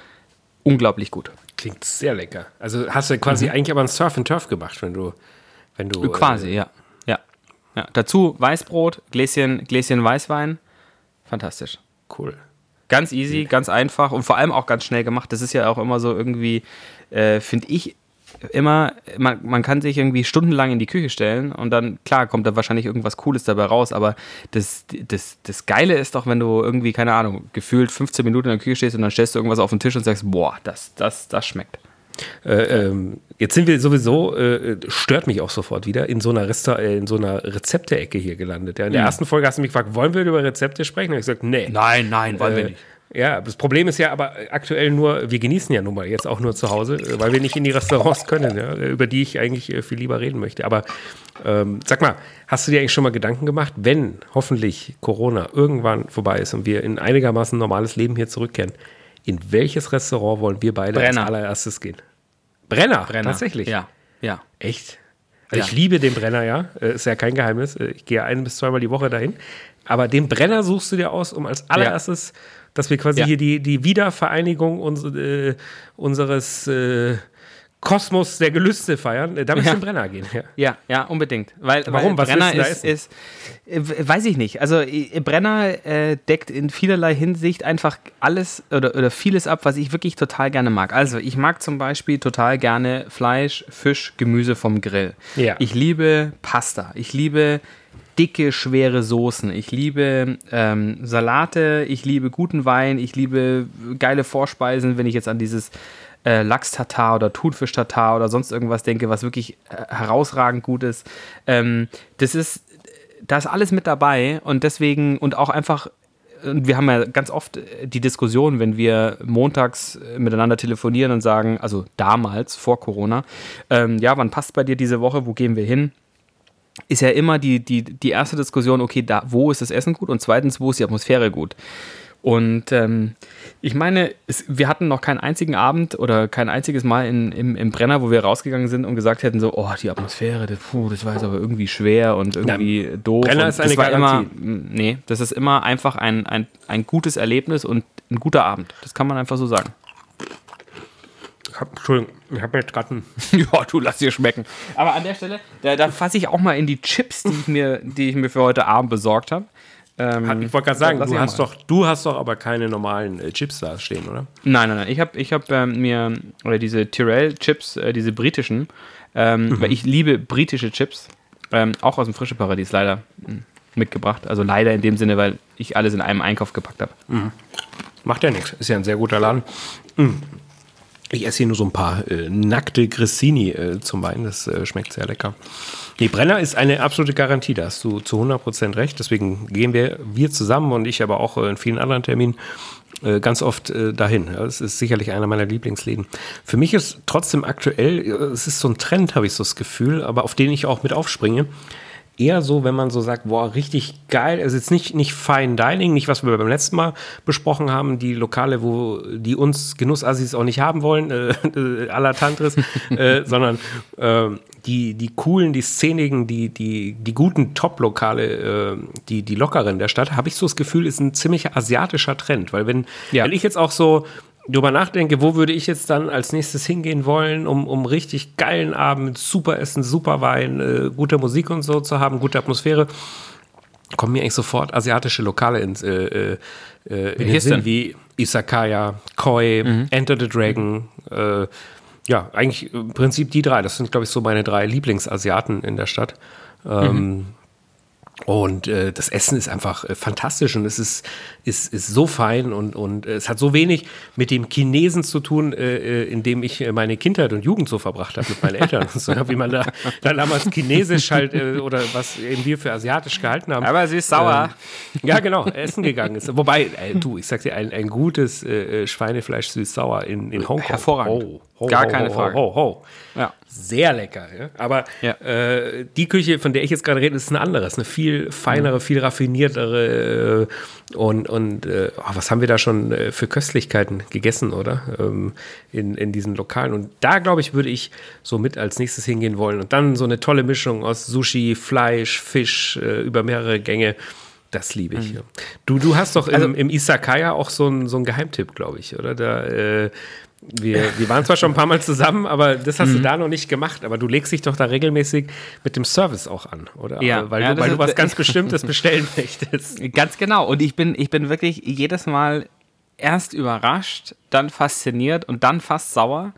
S2: unglaublich gut.
S1: Klingt sehr lecker. Also hast du quasi eigentlich aber ein Surf and Turf gemacht, wenn du, wenn du
S2: Quasi,
S1: Äh,
S2: ja. ja. ja. Dazu Weißbrot, Gläschen, Gläschen Weißwein. Fantastisch.
S1: cool.
S2: Ganz easy, ganz einfach und vor allem auch ganz schnell gemacht. Das ist ja auch immer so irgendwie, äh, finde ich, immer, man, man kann sich irgendwie stundenlang in die Küche stellen und dann, klar, kommt da wahrscheinlich irgendwas Cooles dabei raus, aber das, das, das Geile ist doch, wenn du irgendwie, keine Ahnung, gefühlt 15 Minuten in der Küche stehst und dann stellst du irgendwas auf den Tisch und sagst, boah, das, das, das schmeckt.
S1: Äh, ähm, jetzt sind wir sowieso, äh, stört mich auch sofort wieder, in so einer, Resta äh, in so einer Rezepte-Ecke hier gelandet. Ja. In der ersten Folge hast du mich gefragt, wollen wir über Rezepte sprechen? Und ich gesagt, nee.
S2: Nein, nein,
S1: Äh, Ja, das Problem ist ja aber aktuell nur, wir genießen ja nun mal jetzt auch nur zu Hause, äh, weil wir nicht in die Restaurants können, ja, über die ich eigentlich äh, viel lieber reden möchte. Aber ähm, sag mal, hast du dir eigentlich schon mal Gedanken gemacht, wenn hoffentlich Corona irgendwann vorbei ist und wir in einigermaßen normales Leben hier zurückkehren, in welches Restaurant wollen wir beide
S2: Brenner.
S1: als allererstes gehen? Brenner,
S2: Brenner.
S1: tatsächlich.
S2: Ja, ja.
S1: Echt? Also
S2: Ja.
S1: ich liebe den Brenner, ja. Äh, Ist ja kein Geheimnis. Äh, Ich gehe ein bis zweimal die Woche dahin. Aber den Brenner suchst du dir aus, um als allererstes, dass wir quasi
S2: Ja.
S1: hier die, die Wiedervereinigung uns, äh, unseres äh, Kosmos der Gelüste feiern. Äh, Da müssen
S2: Ja.
S1: Brenner gehen. Ja.
S2: Ja, ja, unbedingt. Weil,
S1: Warum?
S2: Weil
S1: Was
S2: Brenner
S1: da
S2: ist, ist äh, weiß ich nicht. Also äh, Brenner äh, deckt in vielerlei Hinsicht einfach alles oder, oder vieles ab, was ich wirklich total gerne mag. Also ich mag zum Beispiel total gerne Fleisch, Fisch, Gemüse vom Grill.
S1: Ja.
S2: Ich liebe Pasta. Ich liebe dicke, schwere Soßen. Ich liebe ähm, Salate. Ich liebe guten Wein. Ich liebe geile Vorspeisen, wenn ich jetzt an dieses äh, Lachs-Tatar oder Thunfisch-Tatar oder sonst irgendwas denke, was wirklich äh, herausragend gut ist. Ähm, das ist, da ist alles mit dabei und deswegen und auch einfach und wir haben ja ganz oft die Diskussion, wenn wir montags äh, miteinander telefonieren und sagen, also damals, vor Corona, ähm, ja, wann passt bei dir diese Woche, wo gehen wir hin? Ist ja immer die, die, die erste Diskussion, okay, da, wo ist das Essen gut und zweitens, wo ist die Atmosphäre gut? Und ähm, ich meine, es, wir hatten noch keinen einzigen Abend oder kein einziges Mal in, im, im Brenner, wo wir rausgegangen sind und gesagt hätten, so, oh, die Atmosphäre, das, puh, das war jetzt aber irgendwie schwer und irgendwie ja, doof.
S1: Brenner ist eine
S2: das war immer, Nee, das ist immer einfach ein, ein, ein gutes Erlebnis und ein guter Abend. Das kann man einfach so sagen.
S1: Hab, Entschuldigung, ich habe jetzt gerade
S2: ja, du lass dir schmecken. Aber an der Stelle, da, da fasse ich auch mal in die Chips, die ich mir, die ich mir für heute Abend besorgt habe.
S1: Ähm, ich wollte gerade sagen, du hast, doch, du hast doch aber keine normalen äh, Chips da stehen, oder?
S2: Nein, nein, nein. Ich habe ich hab, äh, mir oder diese Tyrell-Chips, äh, diese britischen, ähm, mhm. weil ich liebe britische Chips, ähm, auch aus dem Frische Paradies leider hm, mitgebracht. Also leider in dem Sinne, weil ich alles in einem Einkauf gepackt habe.
S1: Mhm. Macht ja nichts. Ist ja ein sehr guter Laden. Mhm. Ich esse hier nur so ein paar äh, nackte Grissini äh, zum Wein. Das äh, schmeckt sehr lecker. Nee, Brenner ist eine absolute Garantie, da hast du zu 100% recht. Deswegen gehen wir, wir zusammen und ich aber auch äh, in vielen anderen Terminen äh, ganz oft äh, dahin. Es ist sicherlich einer meiner Lieblingsläden. Für mich ist trotzdem aktuell, es ist so ein Trend, habe ich so das Gefühl, aber auf den ich auch mit aufspringe eher so, wenn man so sagt, boah, richtig geil. Also jetzt nicht, nicht Fine Dining, nicht was wir beim letzten Mal besprochen haben, die Lokale, wo die uns Genussassis auch nicht haben wollen, äh, äh, à la Tantris, äh, sondern äh, die, die coolen, die szenigen, die, die, die guten Top-Lokale, äh, die, die lockeren der Stadt, habe ich so das Gefühl, ist ein ziemlich asiatischer Trend. Weil wenn, ja. wenn ich jetzt auch so drüber nachdenke, wo würde ich jetzt dann als nächstes hingehen wollen, um, um richtig geilen Abend, super Essen, super Wein, äh, gute Musik und so zu haben, gute Atmosphäre, kommen mir eigentlich sofort asiatische Lokale ins, äh, äh, in den Sinn, wie Isakaya, Koi, mhm. Enter the Dragon, äh, ja, eigentlich im Prinzip die drei. Das sind, glaube ich, so meine drei Lieblingsasiaten in der Stadt. Ähm, mhm. Und äh, das Essen ist einfach äh, fantastisch und es ist, ist, ist so fein und, und äh, es hat so wenig mit dem Chinesen zu tun, äh, äh in dem ich äh, meine Kindheit und Jugend so verbracht habe mit meinen Eltern. so, wie man da, da damals Chinesisch halt äh, oder was eben wir für asiatisch gehalten haben.
S2: Aber sie ist sauer.
S1: Ähm, ja, genau, essen gegangen ist. Wobei, äh, du, ich sag dir, ein, ein gutes äh, Schweinefleisch süß-sauer in, in Hongkong.
S2: Hervorragend.
S1: Oh,
S2: ho, Gar ho, keine ho, Frage.
S1: Ja. Sehr lecker. Ja? Aber ja. Äh, die Küche, von der ich jetzt gerade rede, ist eine andere. Ist eine viel feinere, mhm. viel raffiniertere. Äh, und und äh, oh, was haben wir da schon äh, für Köstlichkeiten gegessen, oder? Ähm, in, in diesen Lokalen. Und da, glaube ich, würde ich so mit als nächstes hingehen wollen. Und dann so eine tolle Mischung aus Sushi, Fleisch, Fisch äh, über mehrere Gänge. Das liebe ich. Mhm. Ja. Du, du hast doch im, also, im Isakaya auch so einen so Geheimtipp, glaube ich, oder? Da äh, wir, wir waren zwar schon ein paar Mal zusammen, aber das hast mhm. du da noch nicht gemacht. Aber du legst dich doch da regelmäßig mit dem Service auch an, oder?
S2: Ja,
S1: weil,
S2: ja,
S1: du, weil du was ganz Bestimmtes bestellen möchtest.
S2: Ganz genau. Und ich bin, ich bin wirklich jedes Mal erst überrascht, dann fasziniert und dann fast sauer.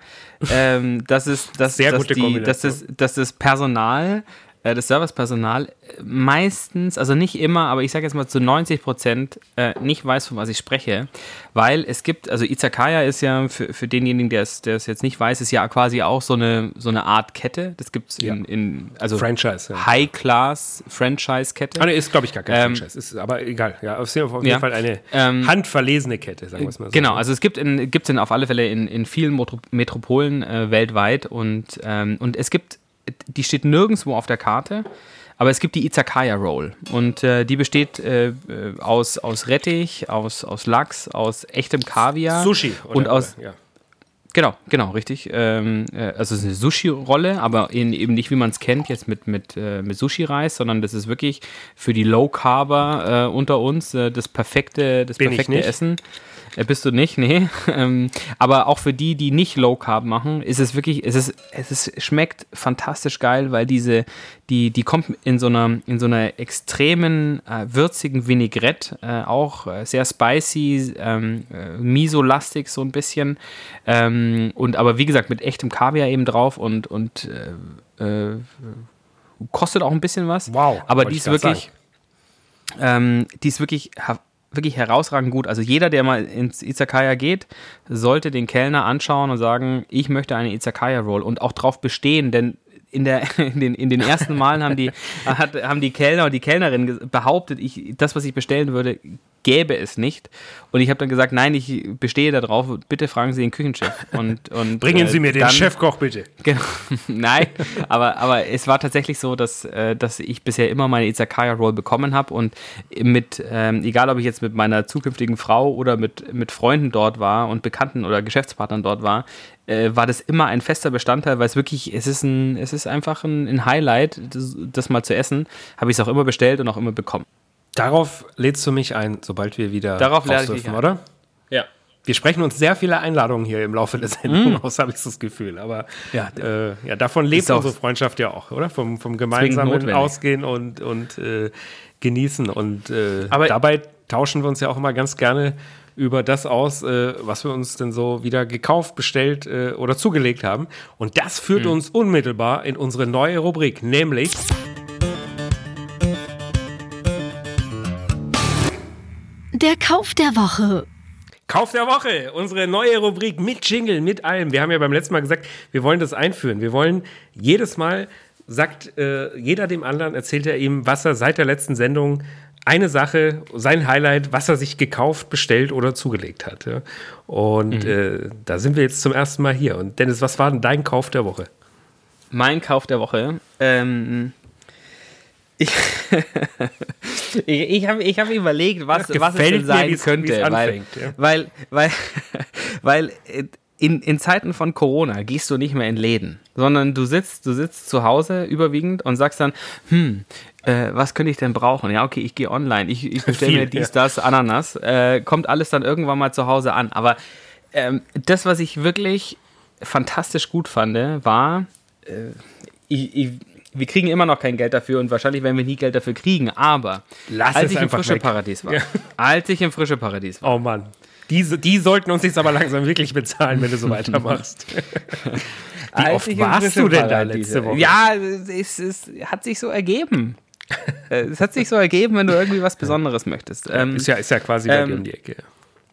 S2: Ähm, das ist, dass, Sehr dass, gute die, dass, das, dass das Personal äh, das Servicepersonal meistens, also nicht immer, aber ich sage jetzt mal zu 90 Prozent äh, nicht weiß, von was ich spreche, weil es gibt, also Izakaya ist ja für, für denjenigen, der es, der es jetzt nicht weiß, ist ja quasi auch so eine, so eine Art Kette. Das gibt es in, ja. in, also
S1: Franchise,
S2: ja. High-Class-Franchise-Kette.
S1: Ah, nee, ist glaube ich gar kein ähm, Franchise, ist aber egal. Ja, auf jeden ja. Fall eine ähm, handverlesene Kette, sagen wir es mal so.
S2: Genau, also es gibt in, gibt's in auf alle Fälle in, in vielen Metropolen äh, weltweit und, ähm, und es gibt die steht nirgendwo auf der Karte. Aber es gibt die Izakaya Roll und äh, die besteht äh, aus, aus Rettich, aus, aus Lachs, aus echtem Kaviar.
S1: Sushi.
S2: Oder, und aus. Oder, ja. Genau, genau, richtig. Ähm, äh, also es ist eine Sushi-Rolle, aber in, eben nicht, wie man es kennt, jetzt mit, mit, äh, mit Sushi-Reis, sondern das ist wirklich für die Low-Carber äh, unter uns äh, das perfekte, das perfekte Essen. Äh, bist du nicht, nee. Ähm, aber auch für die, die nicht Low Carb machen, ist es wirklich, es ist, es ist, schmeckt fantastisch geil, weil diese, die, die kommt in so einer, in so einer extremen, äh, würzigen Vinaigrette, äh, auch äh, sehr spicy, ähm, äh, miso-lastig so ein bisschen. Ähm, und aber wie gesagt, mit echtem Kaviar eben drauf und, und äh, kostet auch ein bisschen was.
S1: Wow.
S2: Aber die ist wirklich, ähm, die ist wirklich wirklich herausragend gut. Also jeder, der mal ins Izakaya geht, sollte den Kellner anschauen und sagen, ich möchte eine Izakaya-Roll und auch darauf bestehen, denn in, der, in, den, in den ersten Malen haben die, hat, haben die Kellner und die Kellnerin behauptet, ich, das, was ich bestellen würde, gäbe es nicht. Und ich habe dann gesagt, nein, ich bestehe darauf, bitte fragen Sie den Küchenchef. Und, und,
S1: Bringen Sie mir den dann, Chefkoch bitte.
S2: Genau, nein, aber, aber es war tatsächlich so, dass, äh, dass ich bisher immer meine Izakaya-Roll bekommen habe und mit, ähm, egal ob ich jetzt mit meiner zukünftigen Frau oder mit, mit Freunden dort war und Bekannten oder Geschäftspartnern dort war, äh, war das immer ein fester Bestandteil, weil es wirklich, es ist, ein, es ist einfach ein, ein Highlight, das, das mal zu essen. Habe ich es auch immer bestellt und auch immer bekommen.
S1: Darauf lädst du mich ein, sobald wir wieder
S2: Darauf raus dürfen,
S1: oder?
S2: Ja.
S1: Wir sprechen uns sehr viele Einladungen hier im Laufe der Sendung mm. aus, habe ich das Gefühl. Aber ja, äh, ja davon lebt unsere Freundschaft ja auch, oder? Vom, vom gemeinsamen Ausgehen und, und äh, Genießen. Und äh, Aber dabei tauschen wir uns ja auch immer ganz gerne über das aus, äh, was wir uns denn so wieder gekauft, bestellt äh, oder zugelegt haben. Und das führt mm. uns unmittelbar in unsere neue Rubrik, nämlich
S3: Der Kauf der Woche.
S1: Kauf der Woche, unsere neue Rubrik mit Jingle, mit allem. Wir haben ja beim letzten Mal gesagt, wir wollen das einführen. Wir wollen jedes Mal, sagt äh, jeder dem anderen, erzählt er ihm, was er seit der letzten Sendung, eine Sache, sein Highlight, was er sich gekauft, bestellt oder zugelegt hat. Ja? Und mhm. äh, da sind wir jetzt zum ersten Mal hier. Und Dennis, was war denn dein Kauf der Woche?
S2: Mein Kauf der Woche. Ähm, ich, ich, ich habe ich hab überlegt, was, was es denn sein mir, könnte. Weil, ja. weil, weil, weil in, in Zeiten von Corona gehst du nicht mehr in Läden, sondern du sitzt, du sitzt zu Hause überwiegend und sagst dann, hm, äh, was könnte ich denn brauchen? Ja, okay, ich gehe online, ich, ich bestelle mir dies, ja. das, Ananas. Äh, kommt alles dann irgendwann mal zu Hause an. Aber ähm, das, was ich wirklich fantastisch gut fand, war, äh, ich, ich wir kriegen immer noch kein Geld dafür und wahrscheinlich werden wir nie Geld dafür kriegen, aber
S1: Lass
S2: als ich im frische weg. Paradies war, ja. als ich im frische Paradies war.
S1: Oh Mann. Die, die sollten uns jetzt aber langsam wirklich bezahlen, wenn du so weitermachst.
S2: Wie als oft warst du denn da letzte Woche? Ja, es, es hat sich so ergeben. es hat sich so ergeben, wenn du irgendwie was Besonderes möchtest.
S1: Ähm, ist, ja, ist ja quasi ähm, um die Ecke.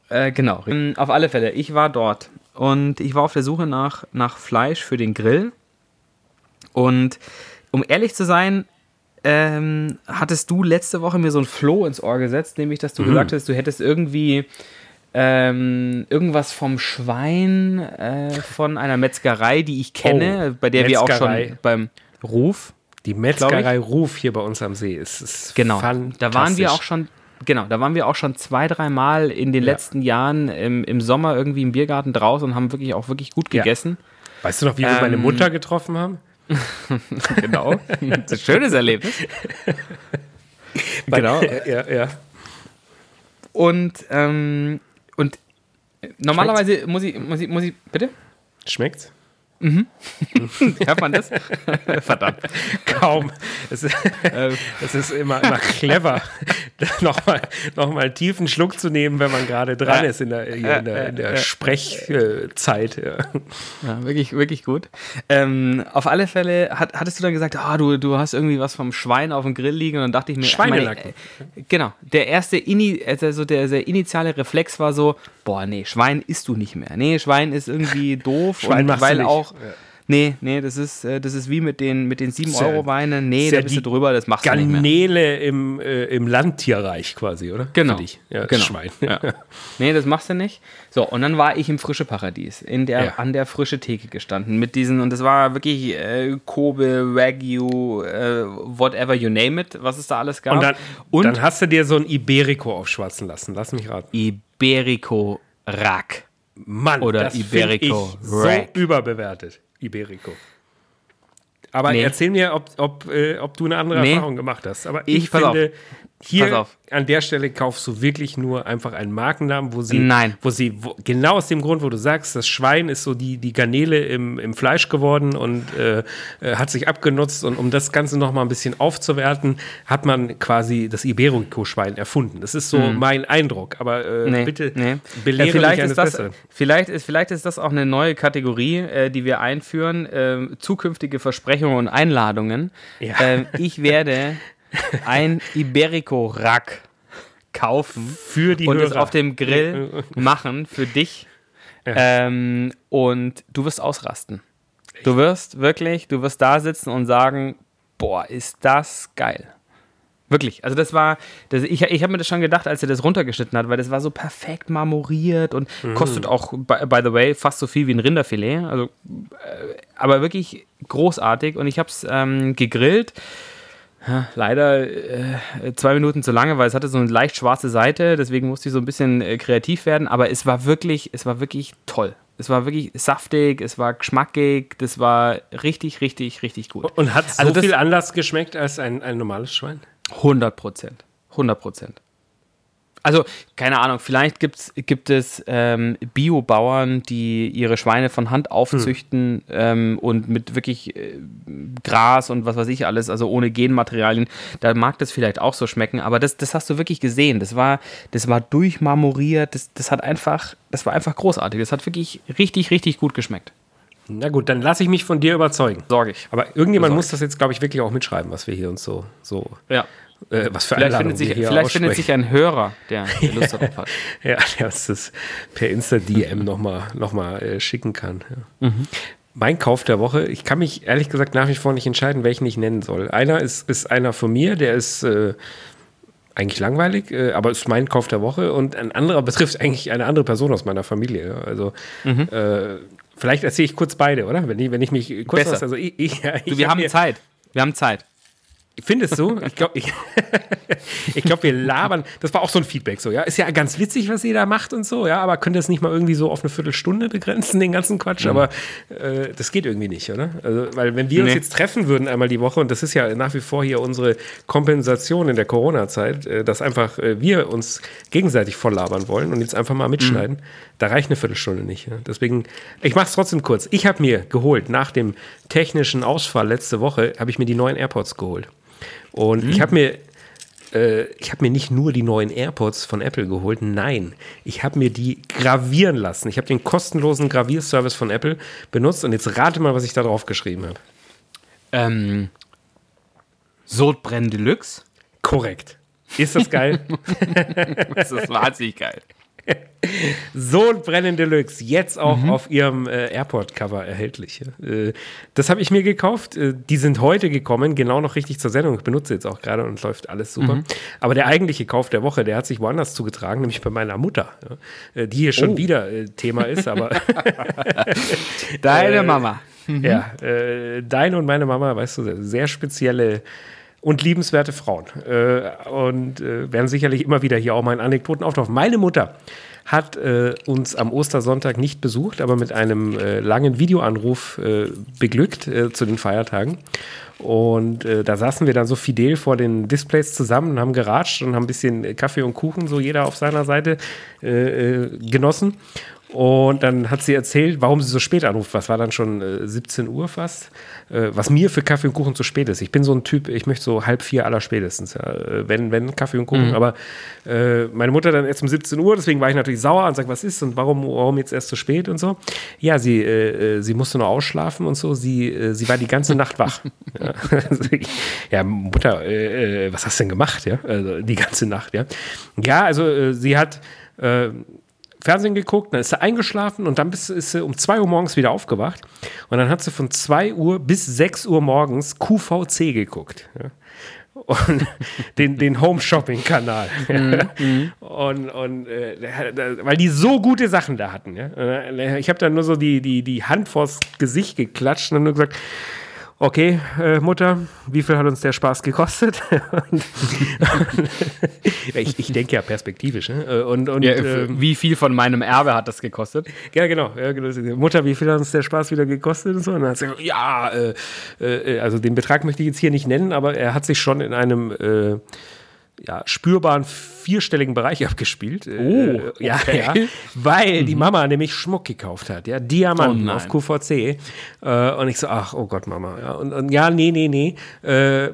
S2: Äh, genau. Auf alle Fälle, ich war dort und ich war auf der Suche nach, nach Fleisch für den Grill. Und um ehrlich zu sein, ähm, hattest du letzte Woche mir so ein Floh ins Ohr gesetzt, nämlich dass du mhm. gesagt hast, du hättest irgendwie ähm, irgendwas vom Schwein äh, von einer Metzgerei, die ich kenne, oh, bei der Metzgerei. wir auch schon beim Ruf.
S1: Die Metzgerei Ruf hier bei uns am See ist, ist
S2: genau. Da waren wir auch schon. Genau, da waren wir auch schon zwei, dreimal in den ja. letzten Jahren im, im Sommer irgendwie im Biergarten draußen und haben wirklich auch wirklich gut gegessen.
S1: Ja. Weißt du noch, wie wir ähm, meine Mutter getroffen haben?
S2: genau. ein schönes Erlebnis.
S1: genau. Ja, ja.
S2: Und, ähm, und normalerweise muss ich, muss ich, muss ich, bitte?
S1: Schmeckt's?
S2: Mhm. Hört man das?
S1: Verdammt. Kaum. Es ist, es ist immer, immer clever, nochmal noch mal einen tiefen Schluck zu nehmen, wenn man gerade dran ja. ist in der, in der, in der Sprechzeit. Ja.
S2: wirklich, wirklich gut. Ähm, auf alle Fälle hat, hattest du dann gesagt, ah, du, du hast irgendwie was vom Schwein auf dem Grill liegen und dann dachte ich mir,
S1: Schweinenacken.
S2: Meine, genau. Der erste, Ini, also der, der initiale Reflex war so, boah, nee, Schwein isst du nicht mehr. Nee, Schwein ist irgendwie doof.
S1: Schwein und weil auch
S2: ja. Nee, nee, das ist, äh, das ist wie mit den, mit den 7-Euro-Weinen. Nee, da bist du drüber, das machst
S1: Garnele
S2: du
S1: nicht mehr. im, äh, im Landtierreich quasi, oder?
S2: Genau.
S1: Ja,
S2: genau.
S1: Schwein.
S2: Ja. nee, das machst du nicht. So, und dann war ich im frische Paradies, in der, ja. an der frische Theke gestanden mit diesen, und das war wirklich äh, Kobe, Wagyu, äh, whatever you name it, was es da alles gab.
S1: Und dann, und dann hast du dir so ein Iberico aufschwatzen lassen, lass mich raten.
S2: Iberico Rack.
S1: Mann,
S2: oder das Iberico
S1: ich so überbewertet. Iberico. Aber nee. erzähl mir, ob, ob, äh, ob du eine andere nee. Erfahrung gemacht hast. Aber ich, ich finde. Hier an der Stelle kaufst du wirklich nur einfach einen Markennamen, wo sie,
S2: Nein.
S1: wo sie, wo, genau aus dem Grund, wo du sagst, das Schwein ist so die, die Garnele im, im Fleisch geworden und äh, äh hat sich abgenutzt. Und um das Ganze nochmal ein bisschen aufzuwerten, hat man quasi das Iberico-Schwein erfunden. Das ist so mhm. mein Eindruck. Aber äh, nee, bitte
S2: nee. belehre ja, vielleicht mich ist das, Vielleicht ist, vielleicht ist das auch eine neue Kategorie, äh, die wir einführen. Äh, zukünftige Versprechungen und Einladungen. Ja. Ähm, ich werde ein Iberico-Rack kaufen
S1: für die
S2: und
S1: Hörer.
S2: es auf dem Grill machen für dich. Ja. Ähm, und du wirst ausrasten. Echt? Du wirst wirklich, du wirst da sitzen und sagen, boah, ist das geil. Wirklich. Also das war, das, ich, ich habe mir das schon gedacht, als er das runtergeschnitten hat, weil das war so perfekt marmoriert und mhm. kostet auch, by, by, the way, fast so viel wie ein Rinderfilet. Also, äh, aber wirklich großartig und ich habe es ähm, gegrillt. Ja, leider äh, zwei Minuten zu lange, weil es hatte so eine leicht schwarze Seite, deswegen musste ich so ein bisschen äh, kreativ werden, aber es war wirklich, es war wirklich toll. Es war wirklich saftig, es war geschmackig, das war richtig, richtig, richtig gut.
S1: Und hat es also so viel anders geschmeckt als ein, ein normales Schwein?
S2: 100 Prozent. 100 Prozent. Also, keine Ahnung, vielleicht gibt's, gibt es ähm, Biobauern, die ihre Schweine von Hand aufzüchten hm. ähm, und mit wirklich äh, Gras und was weiß ich alles, also ohne Genmaterialien. Da mag das vielleicht auch so schmecken, aber das, das hast du wirklich gesehen. Das war, das war durchmarmoriert, das, das hat einfach, das war einfach großartig. Das hat wirklich richtig, richtig gut geschmeckt.
S1: Na gut, dann lasse ich mich von dir überzeugen.
S2: Sorge ich.
S1: Aber irgendjemand Sorg muss das jetzt, glaube ich, wirklich auch mitschreiben, was wir hier uns so, so
S2: ja.
S1: Äh, was für
S2: vielleicht findet sich, Vielleicht findet sich ein Hörer, der, der Lust darauf hat.
S1: ja, der uns das per Insta-DM nochmal noch mal, äh, schicken kann. Ja. Mhm. Mein Kauf der Woche, ich kann mich ehrlich gesagt nach wie vor nicht entscheiden, welchen ich nennen soll. Einer ist, ist einer von mir, der ist äh, eigentlich langweilig, äh, aber ist mein Kauf der Woche und ein anderer betrifft eigentlich eine andere Person aus meiner Familie. Also mhm. Äh, vielleicht erzähle ich kurz beide, oder? Wenn ich, wenn ich mich kurz
S2: Besser. Was, also ich, ich, ja, ich du, wir hab haben Zeit. Wir haben Zeit.
S1: Findest du? Ich glaube, ich, ich glaub, wir labern. Das war auch so ein Feedback so, ja. Ist ja ganz witzig, was ihr da macht und so, ja, aber könnt ihr es nicht mal irgendwie so auf eine Viertelstunde begrenzen, den ganzen Quatsch? Mhm. Aber äh, das geht irgendwie nicht, oder? Also, weil wenn wir nee. uns jetzt treffen würden einmal die Woche, und das ist ja nach wie vor hier unsere Kompensation in der Corona-Zeit, äh, dass einfach äh, wir uns gegenseitig voll labern wollen und jetzt einfach mal mitschneiden, mhm. da reicht eine Viertelstunde nicht. Ja? Deswegen, ich mache es trotzdem kurz. Ich habe mir geholt, nach dem technischen Ausfall letzte Woche, habe ich mir die neuen AirPods geholt. Und mhm. ich habe mir äh, ich habe mir nicht nur die neuen AirPods von Apple geholt, nein, ich habe mir die gravieren lassen. Ich habe den kostenlosen Gravierservice von Apple benutzt und jetzt rate mal, was ich da drauf geschrieben habe.
S2: Ähm, Sodbrennen Deluxe?
S1: Korrekt. Ist das geil?
S2: das ist wahnsinnig geil.
S1: Sodbrennen Deluxe, jetzt auch mhm. auf ihrem äh, Airport-Cover erhältlich. Äh, das habe ich mir gekauft. Äh, die sind heute gekommen, genau noch richtig zur Sendung. Ich benutze jetzt auch gerade und läuft alles super. Mhm. Aber der eigentliche Kauf der Woche, der hat sich woanders zugetragen, nämlich bei meiner Mutter, ja, äh, die hier schon oh. wieder äh, Thema ist. Aber
S2: Deine Mama.
S1: Mhm. Ja, deine und meine Mama, weißt du, sehr spezielle und liebenswerte Frauen. Äh, und äh, werden sicherlich immer wieder hier auch mal in Anekdoten auftauchen. Meine Mutter hat äh, uns am Ostersonntag nicht besucht, aber mit einem äh, langen Videoanruf äh, beglückt äh, zu den Feiertagen. Und äh, da saßen wir dann so fidel vor den Displays zusammen und haben geratscht und haben ein bisschen Kaffee und Kuchen, so jeder auf seiner Seite, äh, genossen. Und dann hat sie erzählt, warum sie so spät anruft. Was war dann schon äh, 17 Uhr fast? Äh, was mir für Kaffee und Kuchen zu spät ist. Ich bin so ein Typ, ich möchte so halb vier aller spätestens. Ja. Äh, wenn, wenn Kaffee und Kuchen. Mhm. Aber äh, meine Mutter dann erst um 17 Uhr, deswegen war ich natürlich sauer und sage, was ist und warum, warum jetzt erst so spät und so. Ja, sie, äh, äh, sie musste nur ausschlafen und so. Sie, sie war die ganze Nacht wach. ja. ja, Mutter, was hast du denn gemacht? Ja, also die ganze Nacht. Ja, ja also sie hat Fernsehen geguckt, dann ist sie eingeschlafen und dann ist sie um 2 Uhr morgens wieder aufgewacht. Und dann hat sie von 2 Uhr bis 6 Uhr morgens QVC geguckt. Ja. Und den, den Home-Shopping-Kanal. Mhm. und, und äh, weil die so gute Sachen da hatten. Ja. Ich habe dann nur so die, die, die Hand vors Gesicht geklatscht und nur gesagt, okay, äh, Mutter, wie viel hat uns der Spaß gekostet? und, ich, ich denke ja perspektivisch. Ne? Äh, und, und, ja,
S2: ähm, wie viel von meinem Erbe hat das gekostet?
S1: Ja, genau. Ja, genau. Mutter, wie viel hat uns der Spaß wieder gekostet? Und so. Und dann hat sie gesagt, ja, äh, äh, also den Betrag möchte ich jetzt hier nicht nennen, aber er hat sich schon in einem äh, ja, spürbaren vierstelligen Bereich abgespielt. Äh,
S2: oh, okay.
S1: ja, ja, weil mhm. die Mama nämlich Schmuck gekauft hat, ja, Diamanten oh auf QVC. Äh, und ich so, ach, oh Gott, Mama. Ja, und, und ja, nee, nee, nee. Äh,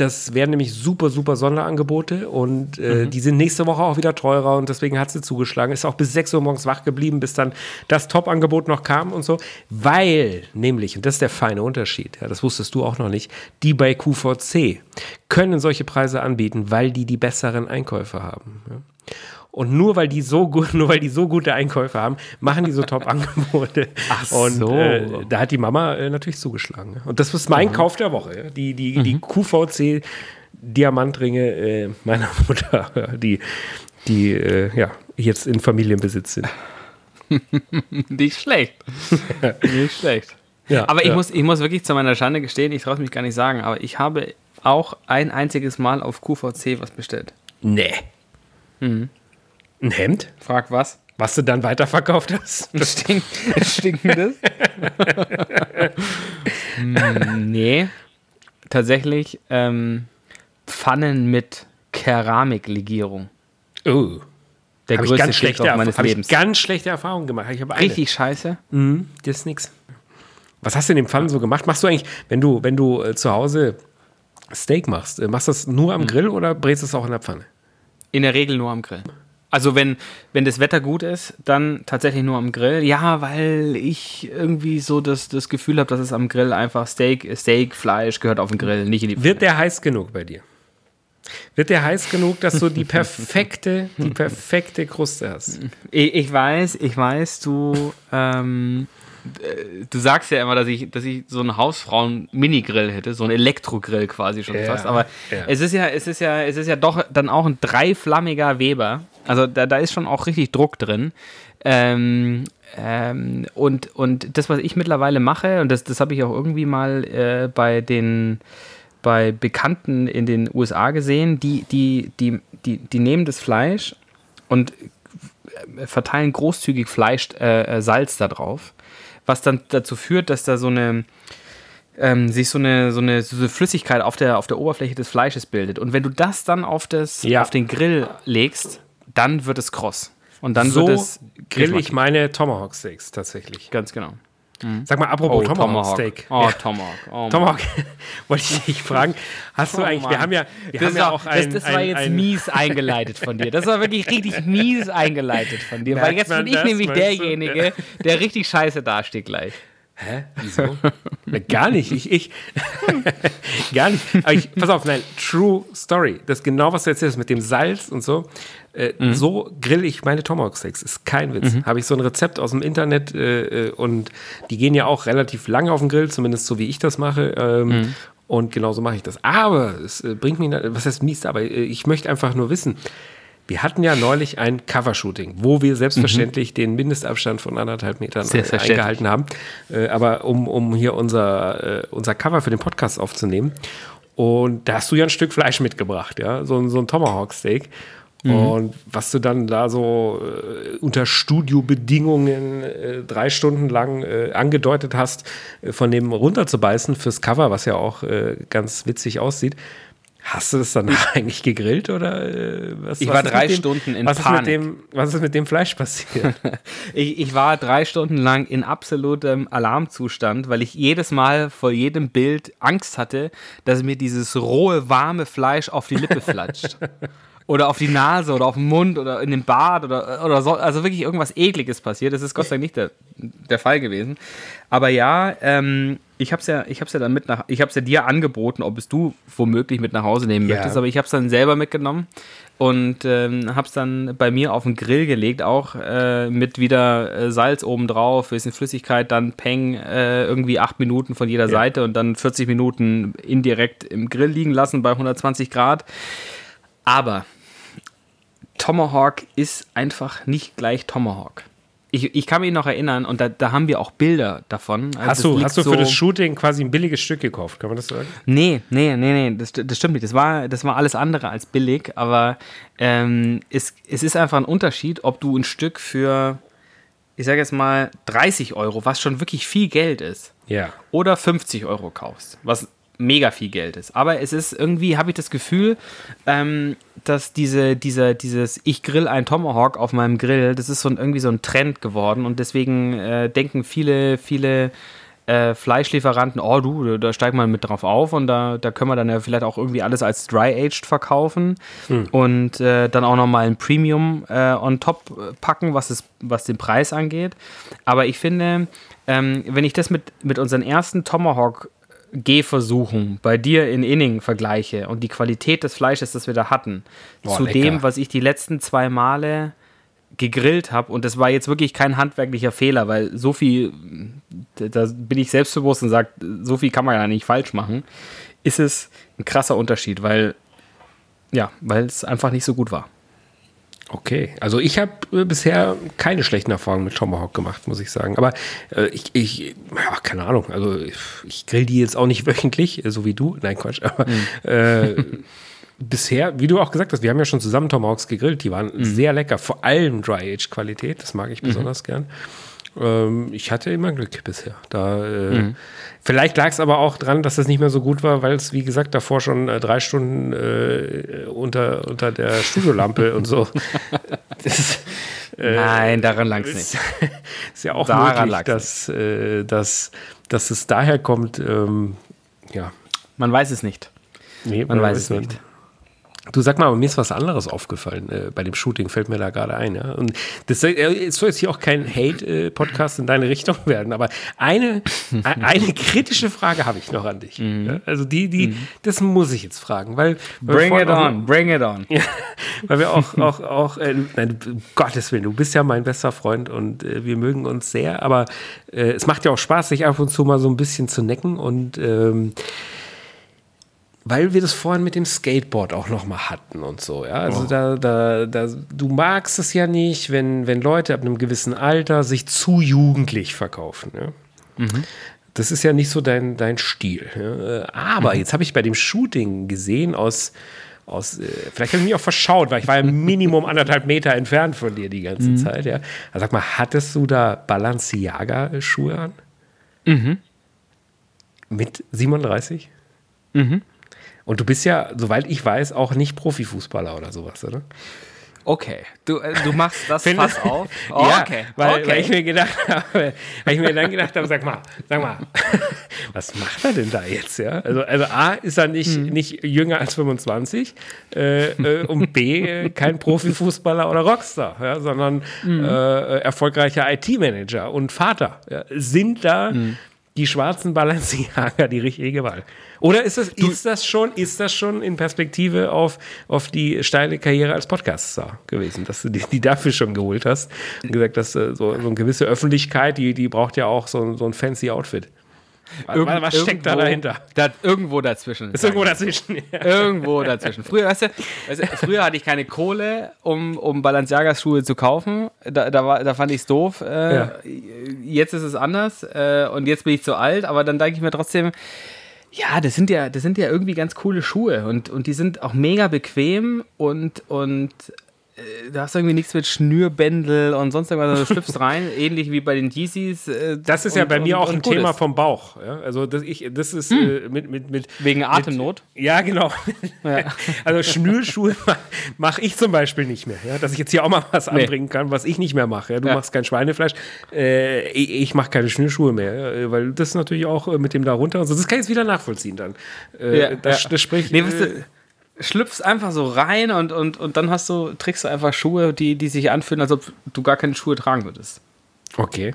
S1: das wären nämlich super, super Sonderangebote und äh, mhm. die sind nächste Woche auch wieder teurer und deswegen hat sie zugeschlagen. Ist auch bis 6 Uhr morgens wach geblieben, bis dann das Top-Angebot noch kam und so. Weil nämlich, und das ist der feine Unterschied, ja, das wusstest du auch noch nicht, die bei QVC können solche Preise anbieten, weil die die besseren Einkäufe haben. Ja? Und nur weil die so gut, nur weil die so gute Einkäufe haben, machen die so Top-Angebote. Ach so. Und äh, da hat die Mama äh, natürlich zugeschlagen. Und das ist mein mhm. Kauf der Woche. Ja? Die, die, mhm. die QVC Diamantringe äh, meiner Mutter, die, die äh, ja, jetzt in Familienbesitz sind.
S2: Nicht schlecht. Nicht schlecht. Ja, aber ich, ja. muss, ich muss wirklich zu meiner Schande gestehen, ich traue es mich gar nicht sagen, aber ich habe auch ein einziges Mal auf QVC was bestellt.
S1: Nee. Mhm. Ein Hemd?
S2: Frag was.
S1: Was du dann weiterverkauft hast?
S2: Das Stink, stinkendes? Hm, nee. Tatsächlich ähm, Pfannen mit Keramiklegierung.
S1: Oh. Der hab größte ich ganz schlechte meines hab Lebens. Ich ganz schlechte Erfahrungen gemacht. Ich
S2: Richtig scheiße.
S1: Mhm, das ist nix. Was hast du in dem Pfannen so gemacht? Machst du eigentlich, wenn du, wenn du äh, zu Hause Steak machst, äh, machst du das nur am mhm. Grill oder brätst du es auch in der Pfanne?
S2: In der Regel nur am Grill. Also wenn, wenn das Wetter gut ist, dann tatsächlich nur am Grill. Ja, weil ich irgendwie so das, das Gefühl habe, dass es am Grill einfach Steak, Steak, Fleisch gehört auf den Grill, nicht in die
S1: Pfanne. Wird der heiß genug bei dir? Wird der heiß genug, dass du die perfekte, die perfekte Kruste hast?
S2: Ich, ich weiß, ich weiß, du ähm, du sagst ja immer, dass ich, dass ich so einen Hausfrauen-Minigrill hätte, so einen Elektrogrill quasi schon ja, fast. Aber ja. es ist ja, es ist ja, es ist ja doch dann auch ein dreiflammiger Weber. Also da, da ist schon auch richtig Druck drin. Ähm, ähm, und, und das, was ich mittlerweile mache, und das, das habe ich auch irgendwie mal äh, bei den bei Bekannten in den USA gesehen, die, die, die, die, die nehmen das Fleisch und verteilen großzügig Fleisch, äh, äh Salz da drauf was dann dazu führt, dass da so eine ähm, sich so eine, so eine, so eine Flüssigkeit auf der, auf der Oberfläche des Fleisches bildet. Und wenn du das dann auf, das, ja. auf den Grill legst, dann wird es kross. Und dann
S1: so
S2: wird es
S1: grill ich meine Tomahawk Steaks tatsächlich.
S2: Ganz genau.
S1: Mhm. Sag mal, apropos oh, Tomahawk, Steak.
S2: Oh, Tomahawk.
S1: Oh, Tomahawk. Wollte ich dich fragen, hast du oh, eigentlich, wir haben ja, wir das haben ja auch ein,
S2: Das, das war
S1: ein,
S2: jetzt ein, mies eingeleitet von dir. Das war wirklich richtig mies eingeleitet von dir. Weil jetzt bin ich nämlich derjenige, der richtig scheiße dasteht gleich.
S1: Hä? Wieso? gar nicht. Ich, ich gar nicht. Aber ich, pass auf, nein, True Story. Das ist genau, was du erzählst mit dem Salz und so. Äh, mhm. So grill ich meine Tomahawk Steaks. Ist kein Witz. Mhm. Habe ich so ein Rezept aus dem Internet äh, äh, und die gehen ja auch relativ lange auf den Grill, zumindest so wie ich das mache. Ähm, mhm. Und genauso mache ich das. Aber es äh, bringt mich, was heißt mies, aber ich möchte einfach nur wissen, wir hatten ja neulich ein Covershooting, wo wir selbstverständlich mhm. den Mindestabstand von anderthalb Metern eingehalten haben. Aber um, um hier unser, unser Cover für den Podcast aufzunehmen. Und da hast du ja ein Stück Fleisch mitgebracht, ja, so, so ein Tomahawk-Steak. Mhm. Und was du dann da so äh, unter Studiobedingungen äh, drei Stunden lang äh, angedeutet hast, äh, von dem runterzubeißen fürs Cover, was ja auch äh, ganz witzig aussieht, Hast du das dann eigentlich gegrillt oder
S2: äh, was? Ich was war drei dem, Stunden in
S1: was
S2: Panik.
S1: Ist mit dem, was ist mit dem Fleisch passiert?
S2: ich, ich war drei Stunden lang in absolutem Alarmzustand, weil ich jedes Mal vor jedem Bild Angst hatte, dass mir dieses rohe, warme Fleisch auf die Lippe flatscht. Oder auf die Nase oder auf den Mund oder in den Bart oder, oder so. Also wirklich irgendwas Ekliges passiert. Das ist Gott sei Dank nicht der, der Fall gewesen. Aber ja, ähm, ich habe es ja, ich hab's ja dann mit nach, ich habe es ja dir angeboten, ob es du womöglich mit nach Hause nehmen ja. möchtest, aber ich habe es dann selber mitgenommen und ähm, habe es dann bei mir auf den Grill gelegt, auch äh, mit wieder äh, Salz oben drauf, bisschen Flüssigkeit, dann Peng, äh, irgendwie acht Minuten von jeder ja. Seite und dann 40 Minuten indirekt im Grill liegen lassen bei 120 Grad. Aber Tomahawk ist einfach nicht gleich Tomahawk. Ich, ich kann mich noch erinnern, und da, da haben wir auch Bilder davon.
S1: Also hast du, hast du für so das Shooting quasi ein billiges Stück gekauft, kann man das sagen?
S2: Nee, nee, nee, nee, das, das stimmt nicht. Das war, das war alles andere als billig, aber ähm, es, es ist einfach ein Unterschied, ob du ein Stück für, ich sage jetzt mal, 30 Euro, was schon wirklich viel Geld ist,
S1: ja.
S2: oder 50 Euro kaufst, was mega viel Geld ist. Aber es ist irgendwie, habe ich das Gefühl, ähm, dass diese, diese, dieses Ich grill ein Tomahawk auf meinem Grill, das ist so ein, irgendwie so ein Trend geworden und deswegen äh, denken viele, viele äh, Fleischlieferanten, oh du, da steigt man mit drauf auf und da, da können wir dann ja vielleicht auch irgendwie alles als Dry-Aged verkaufen hm. und äh, dann auch nochmal ein Premium äh, on top packen, was, es, was den Preis angeht. Aber ich finde, ähm, wenn ich das mit, mit unseren ersten Tomahawk Gehversuchen bei dir in Inning vergleiche und die Qualität des Fleisches, das wir da hatten, Boah, zu lecker. dem, was ich die letzten zwei Male gegrillt habe, und das war jetzt wirklich kein handwerklicher Fehler, weil so viel, da bin ich selbstbewusst und sage, so viel kann man ja nicht falsch machen, ist es ein krasser Unterschied, weil, ja, weil es einfach nicht so gut war.
S1: Okay, also ich habe äh, bisher keine schlechten Erfahrungen mit Tomahawk gemacht, muss ich sagen. Aber äh, ich, ich, ja, keine Ahnung, also ich, ich, grill die jetzt auch nicht wöchentlich, äh, so wie du. Nein, Quatsch. Aber mhm. äh, bisher, wie du auch gesagt hast, wir haben ja schon zusammen Tomahawks gegrillt, die waren mhm. sehr lecker, vor allem Dry-Age-Qualität, das mag ich mhm. besonders gern. Ähm, ich hatte immer Glück bisher. Da, äh, mhm. Vielleicht lag es aber auch dran, dass es nicht mehr so gut war, weil es, wie gesagt, davor schon äh, drei Stunden äh, unter, unter der Studiolampe und so.
S2: Das, äh, Nein, daran lag es nicht.
S1: Ist ja auch daran möglich, dass, äh, dass, dass es daher kommt. Ähm, ja.
S2: Man weiß es nicht.
S1: Nee, man, man weiß es nicht. nicht. Du sag mal, mir ist was anderes aufgefallen äh, bei dem Shooting, fällt mir da gerade ein. Ja? Und das äh, soll jetzt hier auch kein Hate-Podcast in deine Richtung werden, aber eine, eine kritische Frage habe ich noch an dich. Mhm. Ja? Also die, die, mhm. das muss ich jetzt fragen, weil
S2: Bring it on, bring it on.
S1: Ja, weil wir auch, auch, auch, äh, nein, um Gottes Willen, du bist ja mein bester Freund und äh, wir mögen uns sehr, aber äh, es macht ja auch Spaß, sich ab und zu mal so ein bisschen zu necken und ähm, weil wir das vorhin mit dem Skateboard auch noch mal hatten und so, ja. Also oh. da, da, da, du magst es ja nicht, wenn, wenn Leute ab einem gewissen Alter sich zu jugendlich verkaufen. Ja? Mhm. Das ist ja nicht so dein, dein Stil. Ja? Aber mhm. jetzt habe ich bei dem Shooting gesehen aus, aus äh, vielleicht habe ich mich auch verschaut, weil ich war ja Minimum anderthalb Meter entfernt von dir die ganze mhm. Zeit, ja. Also sag mal, hattest du da Balenciaga-Schuhe an? Mhm. Mit 37? Mhm. Und du bist ja, soweit ich weiß, auch nicht Profifußballer oder sowas, oder?
S2: Okay, du, äh, du machst das Fass auf.
S1: Oh, ja, okay. Weil, okay. weil, ich mir gedacht habe, weil ich mir dann gedacht habe, sag mal, sag mal, was macht er denn da jetzt? Ja? Also, also A, ist er nicht, hm. nicht jünger als 25 äh, äh, und B, äh, kein Profifußballer oder Rockstar, ja? sondern hm. äh, erfolgreicher IT-Manager und Vater. Ja? Sind da hm die schwarzen Balenciaga die richtige Wahl? Oder ist das, ist das schon, ist das schon in Perspektive auf, auf die steile Karriere als Podcast-Star gewesen, dass du die, die dafür schon geholt hast und gesagt hast, so, so eine gewisse Öffentlichkeit, die, die braucht ja auch so, so ein fancy Outfit.
S2: Irgend, was steckt da dahinter? Da, irgendwo dazwischen.
S1: Ist irgendwo dazwischen.
S2: Ja. Irgendwo dazwischen. Früher, weißt du, weißt du, früher hatte ich keine Kohle, um, um Balenciagas Schuhe zu kaufen. Da, da, war, da fand ich es doof. Äh, ja. Jetzt ist es anders äh, und jetzt bin ich zu alt, aber dann denke ich mir trotzdem, ja, das sind ja, das sind ja irgendwie ganz coole Schuhe und, und die sind auch mega bequem und, und da hast du irgendwie nichts mit Schnürbändel und sonst irgendwas. Also du schlüpfst rein, ähnlich wie bei den Yeezys.
S1: Äh, das ist und, ja bei mir und, auch ein Thema ist. vom Bauch. Ja? Also das, ich, das ist hm. äh, mit, mit, mit
S2: Wegen Atemnot?
S1: Mit, ja, genau. Ja. Also Schnürschuhe mache ich zum Beispiel nicht mehr. Ja? Dass ich jetzt hier auch mal was nee. anbringen kann, was ich nicht mehr mache. Ja? Du machst kein Schweinefleisch. Äh, ich, ich mache keine Schnürschuhe mehr. Weil das natürlich auch äh, mit dem da runter. Also das kann ich jetzt wieder nachvollziehen dann. Äh, das, das spricht. Nee, weißt du,
S2: schlüpfst einfach so rein und, und, und dann hast du, trägst du einfach Schuhe, die, die sich anfühlen, als ob du gar keine Schuhe tragen würdest.
S1: Okay.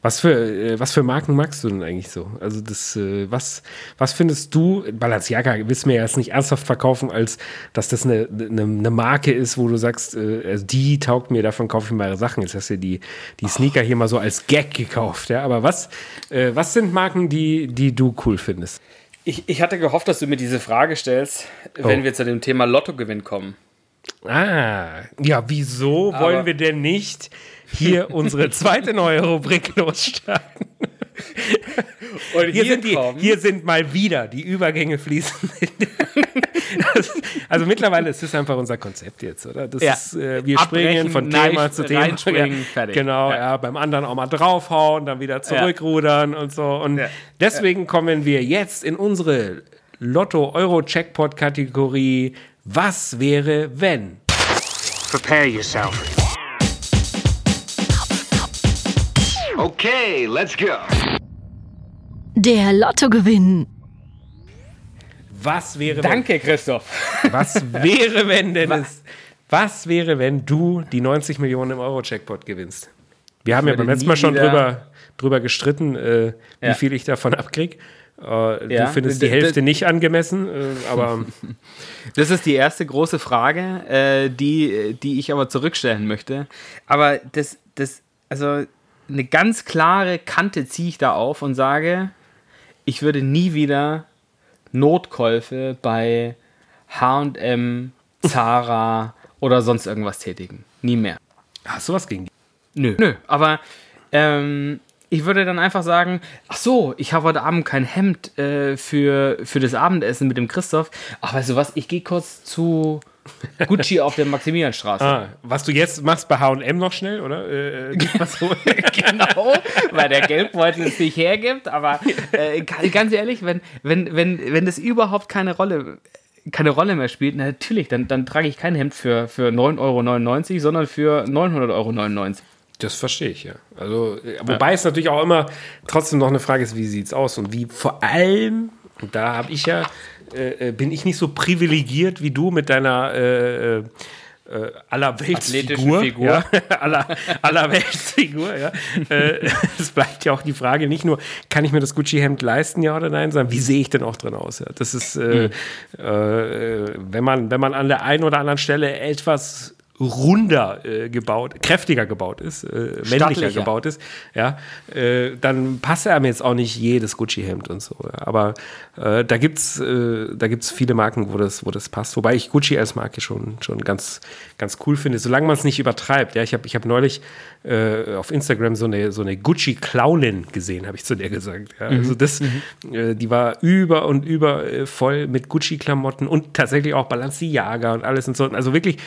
S1: Was für, äh, was für Marken magst du denn eigentlich so? Also das, äh, was, was findest du, Balenciaga willst du mir jetzt nicht ernsthaft verkaufen, als dass das eine, eine, eine Marke ist, wo du sagst, äh, also die taugt mir, davon kaufe ich meine Sachen. Jetzt hast du die, die Sneaker hier mal so als Gag gekauft, ja. Aber was, was sind Marken, die, die du cool findest?
S2: Ich, ich hatte gehofft, dass du mir diese Frage stellst, wenn oh. wir zu dem Thema Lottogewinn kommen.
S1: Ah, ja, wieso Aber wollen wir denn nicht hier unsere zweite neue Rubrik losstarten? Und hier, hier sind die, hier sind mal wieder die Übergänge fließen. also mittlerweile ist das einfach unser Konzept jetzt, oder? Das
S2: ja.
S1: ist, äh, wir Abbrechen, springen von Thema zu Thema. Ja, fertig. Genau, ja. ja. beim anderen auch mal draufhauen, dann wieder zurückrudern und so. Und deswegen kommen wir jetzt in unsere Lotto-Euro-Checkpot-Kategorie. Was wäre, wenn? Prepare yourself.
S3: Okay, let's go. Der Lottogewinn.
S1: Was wäre
S2: Danke, Christoph.
S1: Was wäre, wenn denn was? was wäre, wenn du die 90 Millionen im Euro-Checkpot gewinnst? Wir haben ja beim letzten Mal schon drüber, drüber gestritten, äh, wie ja. viel ich davon abkriege. Äh, ja, du findest die Hälfte nicht angemessen, äh, aber.
S2: Das ist die erste große Frage, äh, die, die ich aber zurückstellen möchte. Aber das, das, also eine ganz klare Kante ziehe ich da auf und sage, ich würde nie wieder Notkäufe bei HM, Zara oder sonst irgendwas tätigen. Nie mehr.
S1: Hast du was gegen die?
S2: Nö. Nö, aber ähm, ich würde dann einfach sagen, ach so, ich habe heute Abend kein Hemd äh, für, für das Abendessen mit dem Christoph. Ach, weißt du was, ich gehe kurz zu Gucci auf der Maximilianstraße. Ah,
S1: was du jetzt machst bei H&M noch schnell, oder? Äh,
S2: äh genau, weil der Geldbeutel es nicht hergibt. Aber äh, ganz ehrlich, wenn, wenn, wenn, wenn das überhaupt keine Rolle keine Rolle mehr spielt, natürlich, dann, dann trage ich kein Hemd für, für 9,99 Euro, sondern für 900,99 Euro.
S1: Das verstehe ich, ja. Also, äh, wobei ja. es natürlich auch immer trotzdem noch eine Frage ist, wie sieht es aus und wie vor allem, und da habe ich ja, äh, äh, bin ich nicht so privilegiert wie du mit deiner äh, äh, äh Allerweltsfigur. Figur. Ja, aller, Allerweltsfigur, ja. es bleibt ja auch die Frage nicht nur, kann ich mir das Gucci-Hemd leisten, ja oder nein, sondern wie sehe ich denn auch drin aus? Ja? Das ist, mhm. wenn, man, wenn man an der einen oder anderen Stelle etwas runder äh, gebaut, kräftiger gebaut ist, äh, männlicher gebaut ist, ja, äh, dann passt er mir jetzt auch nicht jedes Gucci-Hemd und so. Aber äh, da gibt's, äh, da gibt's viele Marken, wo das, wo das passt. Wobei ich Gucci als Marke schon, schon ganz, ganz cool finde, solange man es nicht übertreibt. Ja, ich habe, ich habe neulich äh, auf Instagram so eine, so eine Gucci-Clownin gesehen, habe ich zu der gesagt. Ja. Mhm. Also das, mhm. äh, die war über und über äh, voll mit Gucci-Klamotten und tatsächlich auch Balenciaga und alles und so. Also wirklich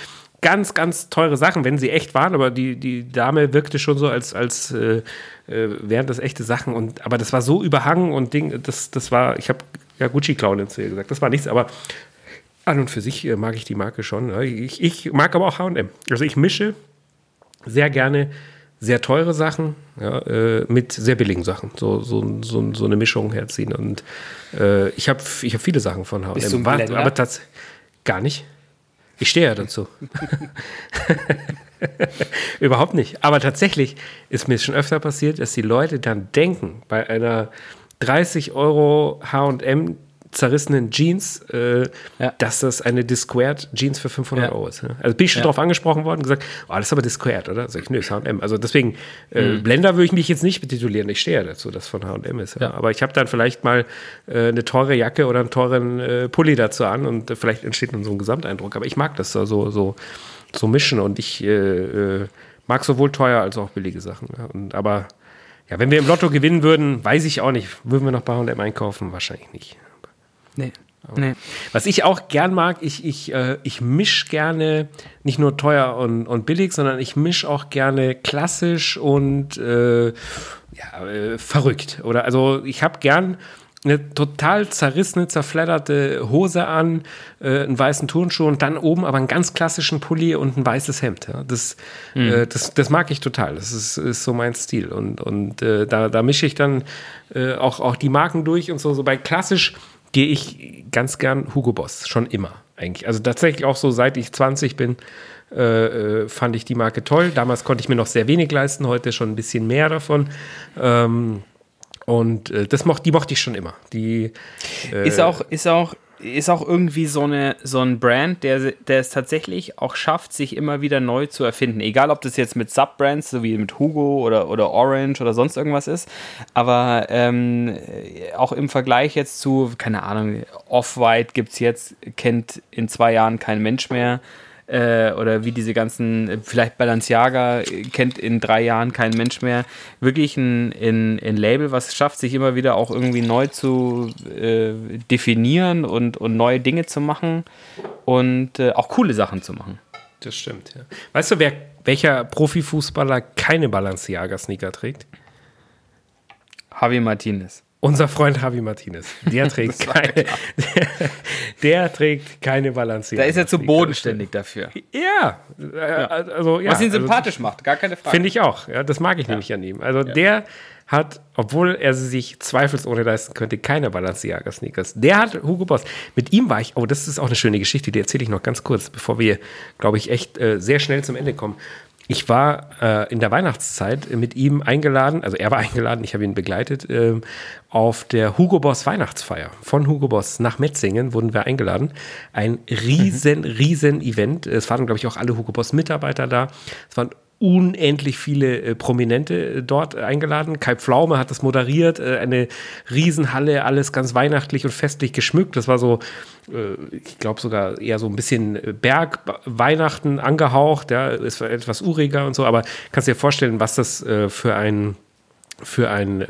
S1: ganz, ganz teure Sachen, wenn sie echt waren, aber die, die Dame wirkte schon so, als, als äh, äh, wären das echte Sachen. Und, aber das war so überhangen und Ding, das, das war, ich habe ja Gucci-Clown zu ihr gesagt, das war nichts, aber an und für sich äh, mag ich die Marke schon. Ich, ich mag aber auch HM. Also ich mische sehr gerne sehr teure Sachen ja, äh, mit sehr billigen Sachen. So, so, so, so eine Mischung herziehen. Und äh, ich habe ich hab viele Sachen von HM. Aber tatsächlich gar nicht. Ich stehe ja dazu. Überhaupt nicht. Aber tatsächlich ist mir schon öfter passiert, dass die Leute dann denken, bei einer 30 Euro HM zerrissenen Jeans, äh, ja. dass das eine Disquared Jeans für 500 ja. Euro ist. Also bin ich schon ja. darauf angesprochen worden und gesagt, oh, das ist aber Disquared, oder? Sag ich, nö, ist H&M. Also deswegen, äh, mhm. Blender würde ich mich jetzt nicht betitulieren. Ich stehe ja dazu, dass von H&M ist. Aber ich habe dann vielleicht mal äh, eine teure Jacke oder einen teuren äh, Pulli dazu an und äh, vielleicht entsteht dann so ein Gesamteindruck. Aber ich mag das so, so, so mischen und ich äh, mag sowohl teuer als auch billige Sachen. Und, aber ja, wenn wir im Lotto gewinnen würden, weiß ich auch nicht, würden wir noch bei H&M einkaufen? Wahrscheinlich nicht. Nee. Nee. Was ich auch gern mag, ich, ich, äh, ich mische gerne nicht nur teuer und, und billig, sondern ich mische auch gerne klassisch und äh, ja, äh, verrückt. Oder also ich habe gern eine total zerrissene, zerfledderte Hose an, äh, einen weißen Turnschuh und dann oben aber einen ganz klassischen Pulli und ein weißes Hemd. Ja. Das, mhm. äh, das, das mag ich total. Das ist, ist so mein Stil. Und, und äh, da, da mische ich dann äh, auch, auch die Marken durch und so. so bei klassisch gehe ich ganz gern Hugo Boss, schon immer eigentlich. Also tatsächlich auch so, seit ich 20 bin, äh, äh, fand ich die Marke toll. Damals konnte ich mir noch sehr wenig leisten, heute schon ein bisschen mehr davon. Ähm, und äh, das mocht, die mochte ich schon immer. Die,
S2: äh, ist, auch, ist auch ist auch irgendwie so, eine, so ein Brand, der, der es tatsächlich auch schafft, sich immer wieder neu zu erfinden. Egal, ob das jetzt mit Subbrands, so wie mit Hugo oder, oder Orange oder sonst irgendwas ist. Aber ähm, auch im Vergleich jetzt zu, keine Ahnung, Off-White gibt es jetzt, kennt in zwei Jahren kein Mensch mehr äh, oder wie diese ganzen, vielleicht Balenciaga kennt in drei Jahren kein Mensch mehr, wirklich ein, ein, ein Label, was es schafft, sich immer wieder auch irgendwie neu zu äh, definieren und, und neue Dinge zu machen und äh, auch coole Sachen zu machen.
S1: Das stimmt, ja. Weißt du, wer, welcher Profifußballer keine Balenciaga-Sneaker trägt?
S2: Javi Martinez.
S1: Unser Freund Javi Martinez, der trägt keine, der, der, trägt keine Balancier.
S2: Da ist er zu bodenständig dafür.
S1: Ja,
S2: äh, also ja. Was ihn also sympathisch also, macht, gar keine Frage.
S1: Finde ich auch. Ja, das mag ich ja. nämlich an ihm. Also ja. der hat, obwohl er sie sich zweifelsohne leisten könnte, keine Balenciaga-Sneakers. Der hat Hugo Boss. Mit ihm war ich, oh, das ist auch eine schöne Geschichte, die erzähle ich noch ganz kurz, bevor wir, glaube ich, echt äh, sehr schnell zum Ende kommen. Ich war äh, in der Weihnachtszeit mit ihm eingeladen, also er war eingeladen, ich habe ihn begleitet, äh, auf der Hugo Boss Weihnachtsfeier. Von Hugo Boss nach Metzingen wurden wir eingeladen. Ein riesen, mhm. riesen Event. Es waren, glaube ich, auch alle Hugo Boss Mitarbeiter da. Es waren unendlich viele äh, Prominente äh, dort eingeladen. Kai Pflaume hat das moderiert, äh, eine Riesenhalle, alles ganz weihnachtlich und festlich geschmückt. Das war so, äh, ich glaube sogar eher so ein bisschen äh, Bergweihnachten angehaucht. Ja, es war etwas uriger und so, aber kannst dir vorstellen, was das äh, für ein für ein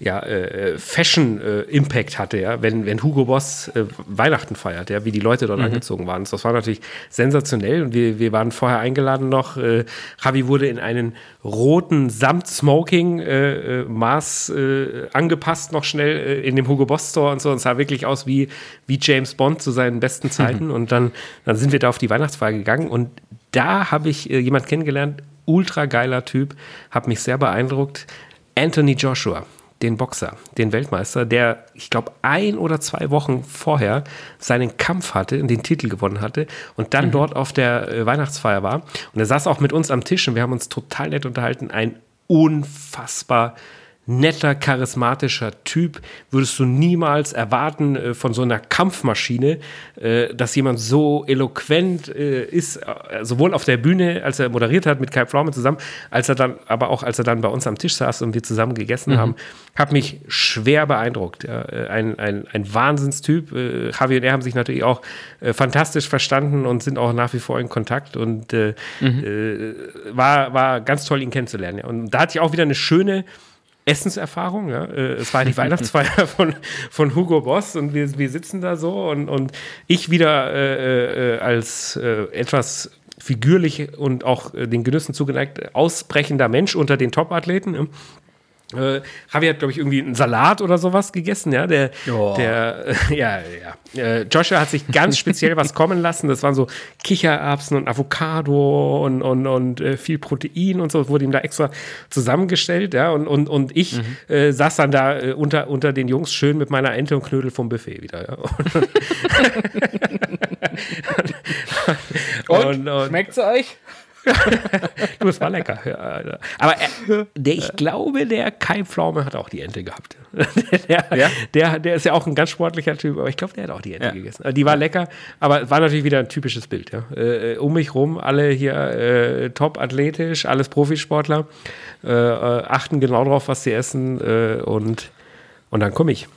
S1: ja, äh, Fashion-Impact äh, hatte, ja, wenn, wenn Hugo Boss äh, Weihnachten feiert, ja, wie die Leute dort mhm. angezogen waren. Das war natürlich sensationell und wir, wir waren vorher eingeladen noch. Äh, Javi wurde in einen roten Samt-Smoking äh, äh, äh, angepasst, noch schnell äh, in dem Hugo Boss Store und so. Und sah wirklich aus wie, wie James Bond zu seinen besten Zeiten. Mhm. Und dann, dann sind wir da auf die Weihnachtsfeier gegangen und da habe ich äh, jemand kennengelernt, ultra geiler Typ, hat mich sehr beeindruckt. Anthony Joshua den Boxer, den Weltmeister, der, ich glaube, ein oder zwei Wochen vorher seinen Kampf hatte und den Titel gewonnen hatte und dann mhm. dort auf der äh, Weihnachtsfeier war. Und er saß auch mit uns am Tisch und wir haben uns total nett unterhalten. Ein unfassbar netter, charismatischer Typ. Würdest du niemals erwarten äh, von so einer Kampfmaschine, äh, dass jemand so eloquent äh, ist, sowohl auf der Bühne, als er moderiert hat mit Kai Pflaume zusammen, als er dann, aber auch als er dann bei uns am Tisch saß und wir zusammen gegessen mhm. haben, hat mich schwer beeindruckt. Ein, ein, ein Wahnsinnstyp. Javi und er haben sich natürlich auch fantastisch verstanden und sind auch nach wie vor in Kontakt und mhm. war, war ganz toll, ihn kennenzulernen. Und da hatte ich auch wieder eine schöne Essenserfahrung. Ja. Äh, es war die Weihnachtsfeier von, von Hugo Boss und wir, wir sitzen da so und, und ich wieder äh, äh, als äh, etwas figürlich und auch äh, den Genüssen zugeneigt ausbrechender Mensch unter den Top-Athleten. Äh, Javi hat, glaube ich, irgendwie einen Salat oder sowas gegessen, ja. Der, oh. der äh, ja, ja. Äh, Joshua hat sich ganz speziell was kommen lassen. Das waren so Kichererbsen und Avocado und, und, und äh, viel Protein und so. Das wurde ihm da extra zusammengestellt, ja. Und, und, und ich mhm. Äh, saß dann da äh, unter, unter den Jungs schön mit meiner Ente und Knödel vom Buffet wieder, ja.
S2: und, und, und schmeckt's euch?
S1: Du, es war lecker. Ja, aber er, der, ich glaube, der Kai Pflaume hat auch die Ente gehabt. der, ja? der, der ist ja auch ein ganz sportlicher Typ, aber ich glaube, der hat auch die Ente ja. gegessen. Die war lecker, aber es war natürlich wieder ein typisches Bild. Ja. Äh, um mich rum, alle hier äh, top athletisch, alles Profisportler, äh, äh achten genau drauf, was sie essen äh, und, und dann komme ich.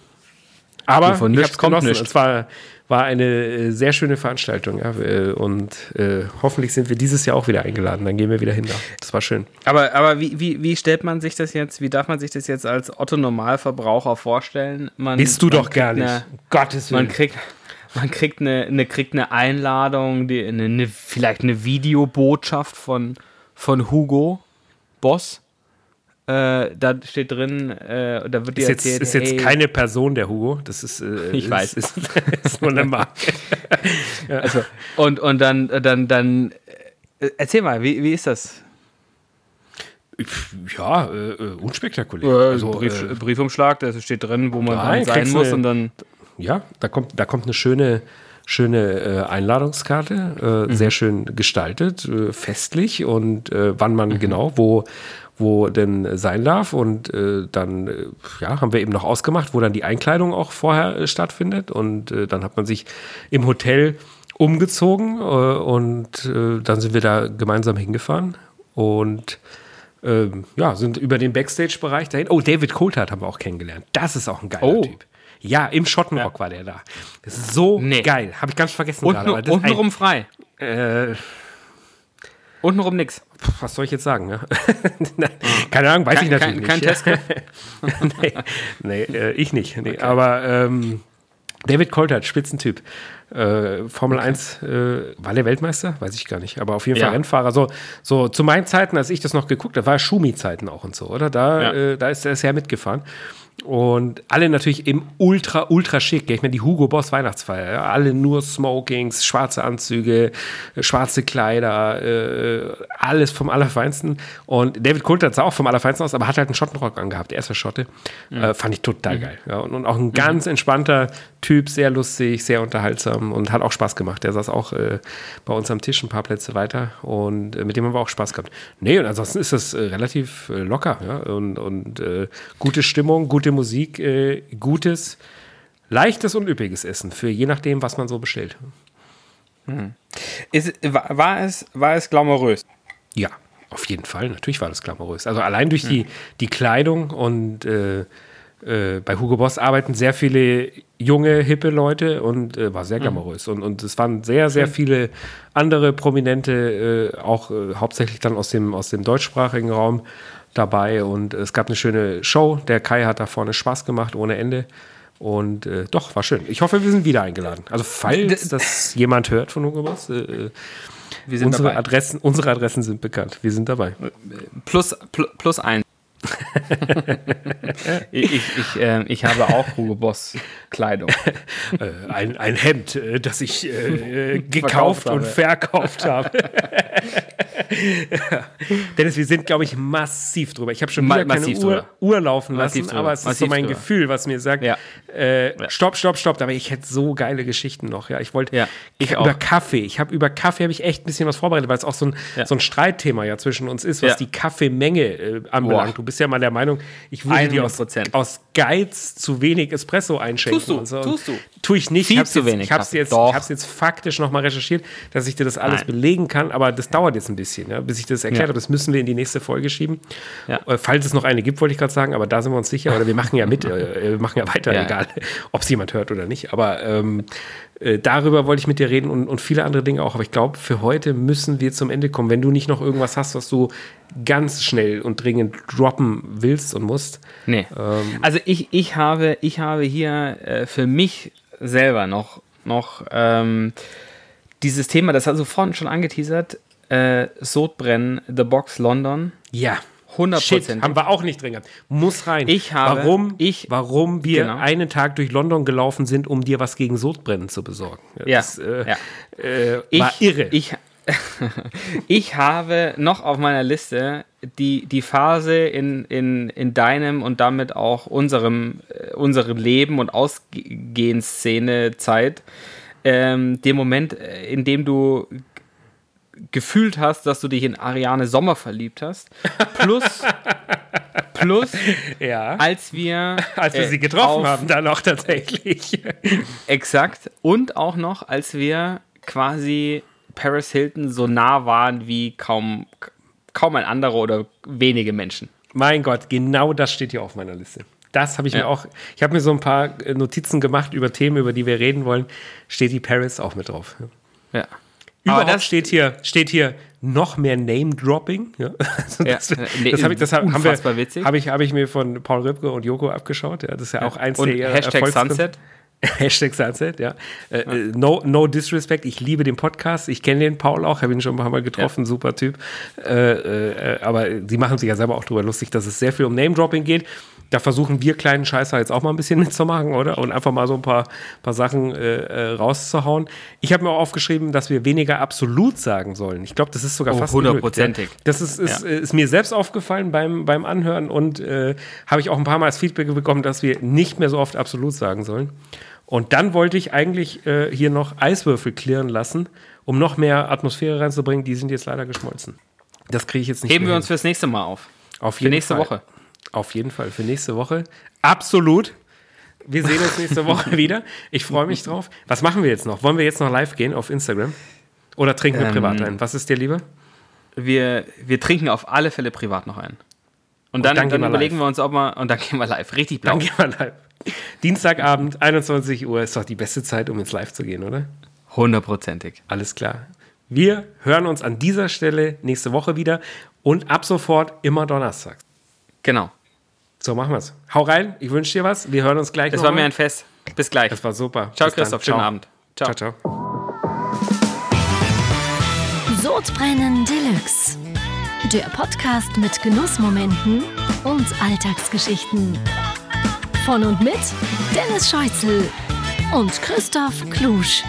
S1: Aber ich habe es genossen. Nicht. Es war, war eine äh, sehr schöne Veranstaltung. Ja, äh, und äh, hoffentlich sind wir dieses Jahr auch wieder eingeladen. Dann gehen wir wieder hin da. Das war schön.
S2: Aber, aber wie, wie, wie stellt man sich das jetzt, wie darf man sich das jetzt als Otto-Normalverbraucher vorstellen?
S1: Man, Bist du doch gar nicht. Eine,
S2: Gottes Willen. Man kriegt, man kriegt eine, eine, kriegt eine Einladung, die, eine, eine, vielleicht eine Videobotschaft von, von Hugo Boss äh, da steht drin, äh, da wird
S1: ist jetzt, erzählt, ist jetzt hey, keine Person der Hugo, das ist, äh,
S2: ich
S1: ist,
S2: weiß, ist, ist nur eine Marke. ja. also, und, und dann, dann, dann, äh, erzähl mal, wie, wie ist das?
S1: Ja, äh, äh, unspektakulär.
S2: also, Brief, Briefumschlag, da steht drin, wo man nein, sein muss eine, und dann.
S1: Ja, da kommt, da kommt eine schöne, schöne äh, Einladungskarte, äh, mhm. sehr schön gestaltet, äh, festlich und wann man mhm. genau wo wo denn sein darf. Und äh, dann äh, ja, haben wir eben noch ausgemacht, wo dann die Einkleidung auch vorher äh, stattfindet. Und äh, dann hat man sich im Hotel umgezogen äh, und äh, dann sind wir da gemeinsam hingefahren und ähm, ja, sind über den Backstage-Bereich dahin. Oh, David Coulthard haben wir auch kennengelernt. Das ist auch ein geiler oh. Typ. Ja, im Schottenrock ja. war der da. Das ist so nee. geil. Habe ich ganz vergessen
S2: Unten, gerade. Untenrum frei.
S1: Äh,
S2: Untenrum nix.
S1: Was soll ich jetzt sagen? Ne? Keine Ahnung, weiß kein, ich natürlich
S2: kein,
S1: nicht.
S2: Kein
S1: Test. nee, nee äh, ich nicht. Nee, okay. Aber ähm, David Coulthard, Spitzentyp. Äh, Formel okay. 1, äh, war der Weltmeister? Weiß ich gar nicht. Aber auf jeden Fall ja. Rennfahrer. So, so zu meinen Zeiten, als ich das noch geguckt habe, war Schumi-Zeiten auch und so, oder? Da, ja. äh, da ist er sehr mitgefahren. Und alle natürlich im ultra, ultra schick. Ich meine, die Hugo Boss Weihnachtsfeier. Ja? Alle nur Smokings, schwarze Anzüge, schwarze Kleider, äh, alles vom Allerfeinsten. Und David Coulter sah auch vom Allerfeinsten aus, aber hat halt einen Schottenrock angehabt. Der erste Schotte. Mhm. Äh, fand ich total mhm. geil. Ja? Und, und, auch ein mhm. ganz entspannter Typ, sehr lustig, sehr unterhaltsam und hat auch Spaß gemacht. Der saß auch äh, bei uns am Tisch ein paar Plätze weiter und äh, mit dem haben wir auch Spaß gehabt. Nee, und ansonsten ist das äh, relativ äh, locker ja? und, und äh, gute Stimmung, gute Musik, äh, gutes, leichtes und üppiges Essen für je nachdem, was man so bestellt.
S2: Hm. Ist, war, war, es, war es glamourös?
S1: Ja, auf jeden Fall. Natürlich war das glamourös. Also allein durch hm. die, die Kleidung und äh, bei Hugo Boss arbeiten sehr viele junge, hippe Leute und äh, war sehr mhm. glamourös. Mhm. Und, und es waren sehr, sehr viele andere Prominente, äh, auch äh, hauptsächlich dann aus dem, aus dem deutschsprachigen Raum dabei. Und es gab eine schöne Show. Der Kai hat da vorne Spaß gemacht, ohne Ende. Und äh, doch, war schön. Ich hoffe, wir sind wieder eingeladen. Also, falls das jemand hört von Hugo Boss, äh, unsere, Adressen, unsere Adressen sind bekannt. Wir sind dabei.
S2: Plus, plus, plus eins. ich, ich, äh, ich habe auch Hugo Boss Kleidung.
S1: Äh, ein, ein Hemd, äh, das ich äh, gekauft und verkauft habe. Dennis, wir sind, glaube ich, massiv drüber. Ich habe schon wieder keine Uhr, Uhr, laufen lassen, aber es ist so mein drüber. Gefühl, was mir sagt, ja. Äh, stopp, stopp, stopp. Aber ich hätte so geile Geschichten noch. Ja, ich wollte ja, ich über Kaffee. Ich habe über Kaffee habe ich echt ein bisschen was vorbereitet, weil es auch so ein, so ein Streitthema ja zwischen uns ist, was die Kaffeemenge äh, anbelangt. Du bist ja mal der Meinung, ich würde dir aus, aus Geiz zu wenig Espresso einschenken.
S2: Tust du,
S1: so.
S2: tust du.
S1: Tue ich nicht.
S2: Viel
S1: ich
S2: zu wenig.
S1: Ich habe es jetzt, jetzt faktisch nochmal recherchiert, dass ich dir das alles Nein. belegen kann, aber das dauert jetzt ein bisschen, ja, bis ich das erklärt ja. habe. Das müssen wir in die nächste Folge schieben. Ja. Äh, falls es noch eine gibt, wollte ich gerade sagen, aber da sind wir uns sicher. Oder wir machen ja mit, äh, wir machen ja weiter, egal, ob es jemand hört oder nicht. Aber ähm, äh, darüber wollte ich mit dir reden und, und viele andere Dinge auch. Aber ich glaube, für heute müssen wir zum Ende kommen. Wenn du nicht noch irgendwas hast, was du ganz schnell und dringend droppen willst und musst.
S2: Nee. Ähm, also ich, ich, habe, ich habe hier äh, für mich selber noch, noch ähm, dieses Thema, das hast du vorhin schon angeteasert, äh, Sodbrennen, The Box London.
S1: Ja. 100 Shit, haben wir auch nicht drin gehabt. Muss rein.
S2: Ich habe,
S1: warum,
S2: ich,
S1: warum wir genau. einen Tag durch London gelaufen sind, um dir was gegen Sodbrennen zu besorgen.
S2: Ja, das, äh, ja. Äh, war ich, irre. Ich, ich habe noch auf meiner Liste die, die Phase in, in, in deinem und damit auch unserem, äh, unserem Leben und Ausgehensszene-Zeit, ähm, dem Moment, äh, in dem du gefühlt hast, dass du dich in Ariane Sommer verliebt hast. Plus, plus
S1: ja.
S2: als wir.
S1: Als wir äh, sie getroffen haben, dann auch tatsächlich.
S2: exakt. Und auch noch, als wir quasi Paris Hilton so nah waren wie kaum, kaum ein anderer oder wenige Menschen.
S1: Mein Gott, genau das steht hier auf meiner Liste. Das habe ich ja. mir auch. Ich habe mir so ein paar Notizen gemacht über Themen, über die wir reden wollen. Steht die Paris auch mit drauf.
S2: Ja.
S1: Überhaupt das steht hier, steht hier noch mehr Name-Dropping. Ja. Also das, ja, nee, das, hab ich, das hab, haben wir. Habe ich, hab ich mir von Paul Ripke und Joko abgeschaut. Ja, das ist ja, ja. auch eins
S2: und der Hashtag Sunset.
S1: Hashtag Sunset, ja. Äh, no, no disrespect, ich liebe den Podcast. Ich kenne den Paul auch, habe ihn schon ein paar Mal getroffen, super Typ. Äh, äh, aber sie machen sich ja selber auch darüber lustig, dass es sehr viel um Name-Dropping geht da versuchen wir kleinen Scheißer jetzt auch mal ein bisschen mitzumachen, oder? Und einfach mal so ein paar, paar Sachen äh, äh rauszuhauen. Ich habe mir auch aufgeschrieben, dass wir weniger absolut sagen sollen. Ich glaube, das ist sogar oh, fast
S2: hundertprozentig.
S1: Das ist, ist, ja. ist, mir selbst aufgefallen beim, beim Anhören und äh, habe ich auch ein paar Mal als Feedback bekommen, dass wir nicht mehr so oft absolut sagen sollen. Und dann wollte ich eigentlich äh, hier noch Eiswürfel klirren lassen, um noch mehr Atmosphäre reinzubringen. Die sind jetzt leider geschmolzen. Das kriege ich jetzt nicht
S2: Heben wir hin. uns fürs nächste Mal auf.
S1: Auf jeden Für
S2: nächste
S1: Fall.
S2: Woche.
S1: Auf jeden Fall für nächste Woche. Absolut. Wir sehen uns nächste Woche wieder. Ich freue mich drauf. Was machen wir jetzt noch? Wollen wir jetzt noch live gehen auf Instagram? Oder trinken wir ähm, privat ein? Was ist dir lieber?
S2: Wir, wir trinken auf alle Fälle privat noch ein. Und, und dann, dann, dann überlegen live. wir uns, ob wir. Und dann gehen wir live. Richtig blau.
S1: Dann gehen wir live. Dienstagabend, 21 Uhr ist doch die beste Zeit, um ins Live zu gehen, oder?
S2: Hundertprozentig.
S1: Alles klar. Wir hören uns an dieser Stelle nächste Woche wieder und ab sofort immer donnerstags.
S2: Genau.
S1: So machen wir es. Hau rein, ich wünsche dir was. Wir hören uns gleich.
S2: Es war mir ein Fest. Bis gleich.
S1: Das war super.
S2: Ciao, Bis Christoph. Schönen Abend.
S1: Ciao. ciao, ciao.
S3: Sodbrennen Deluxe. Der Podcast mit Genussmomenten und Alltagsgeschichten. Von und mit Dennis Scheuzel und Christoph Klusch.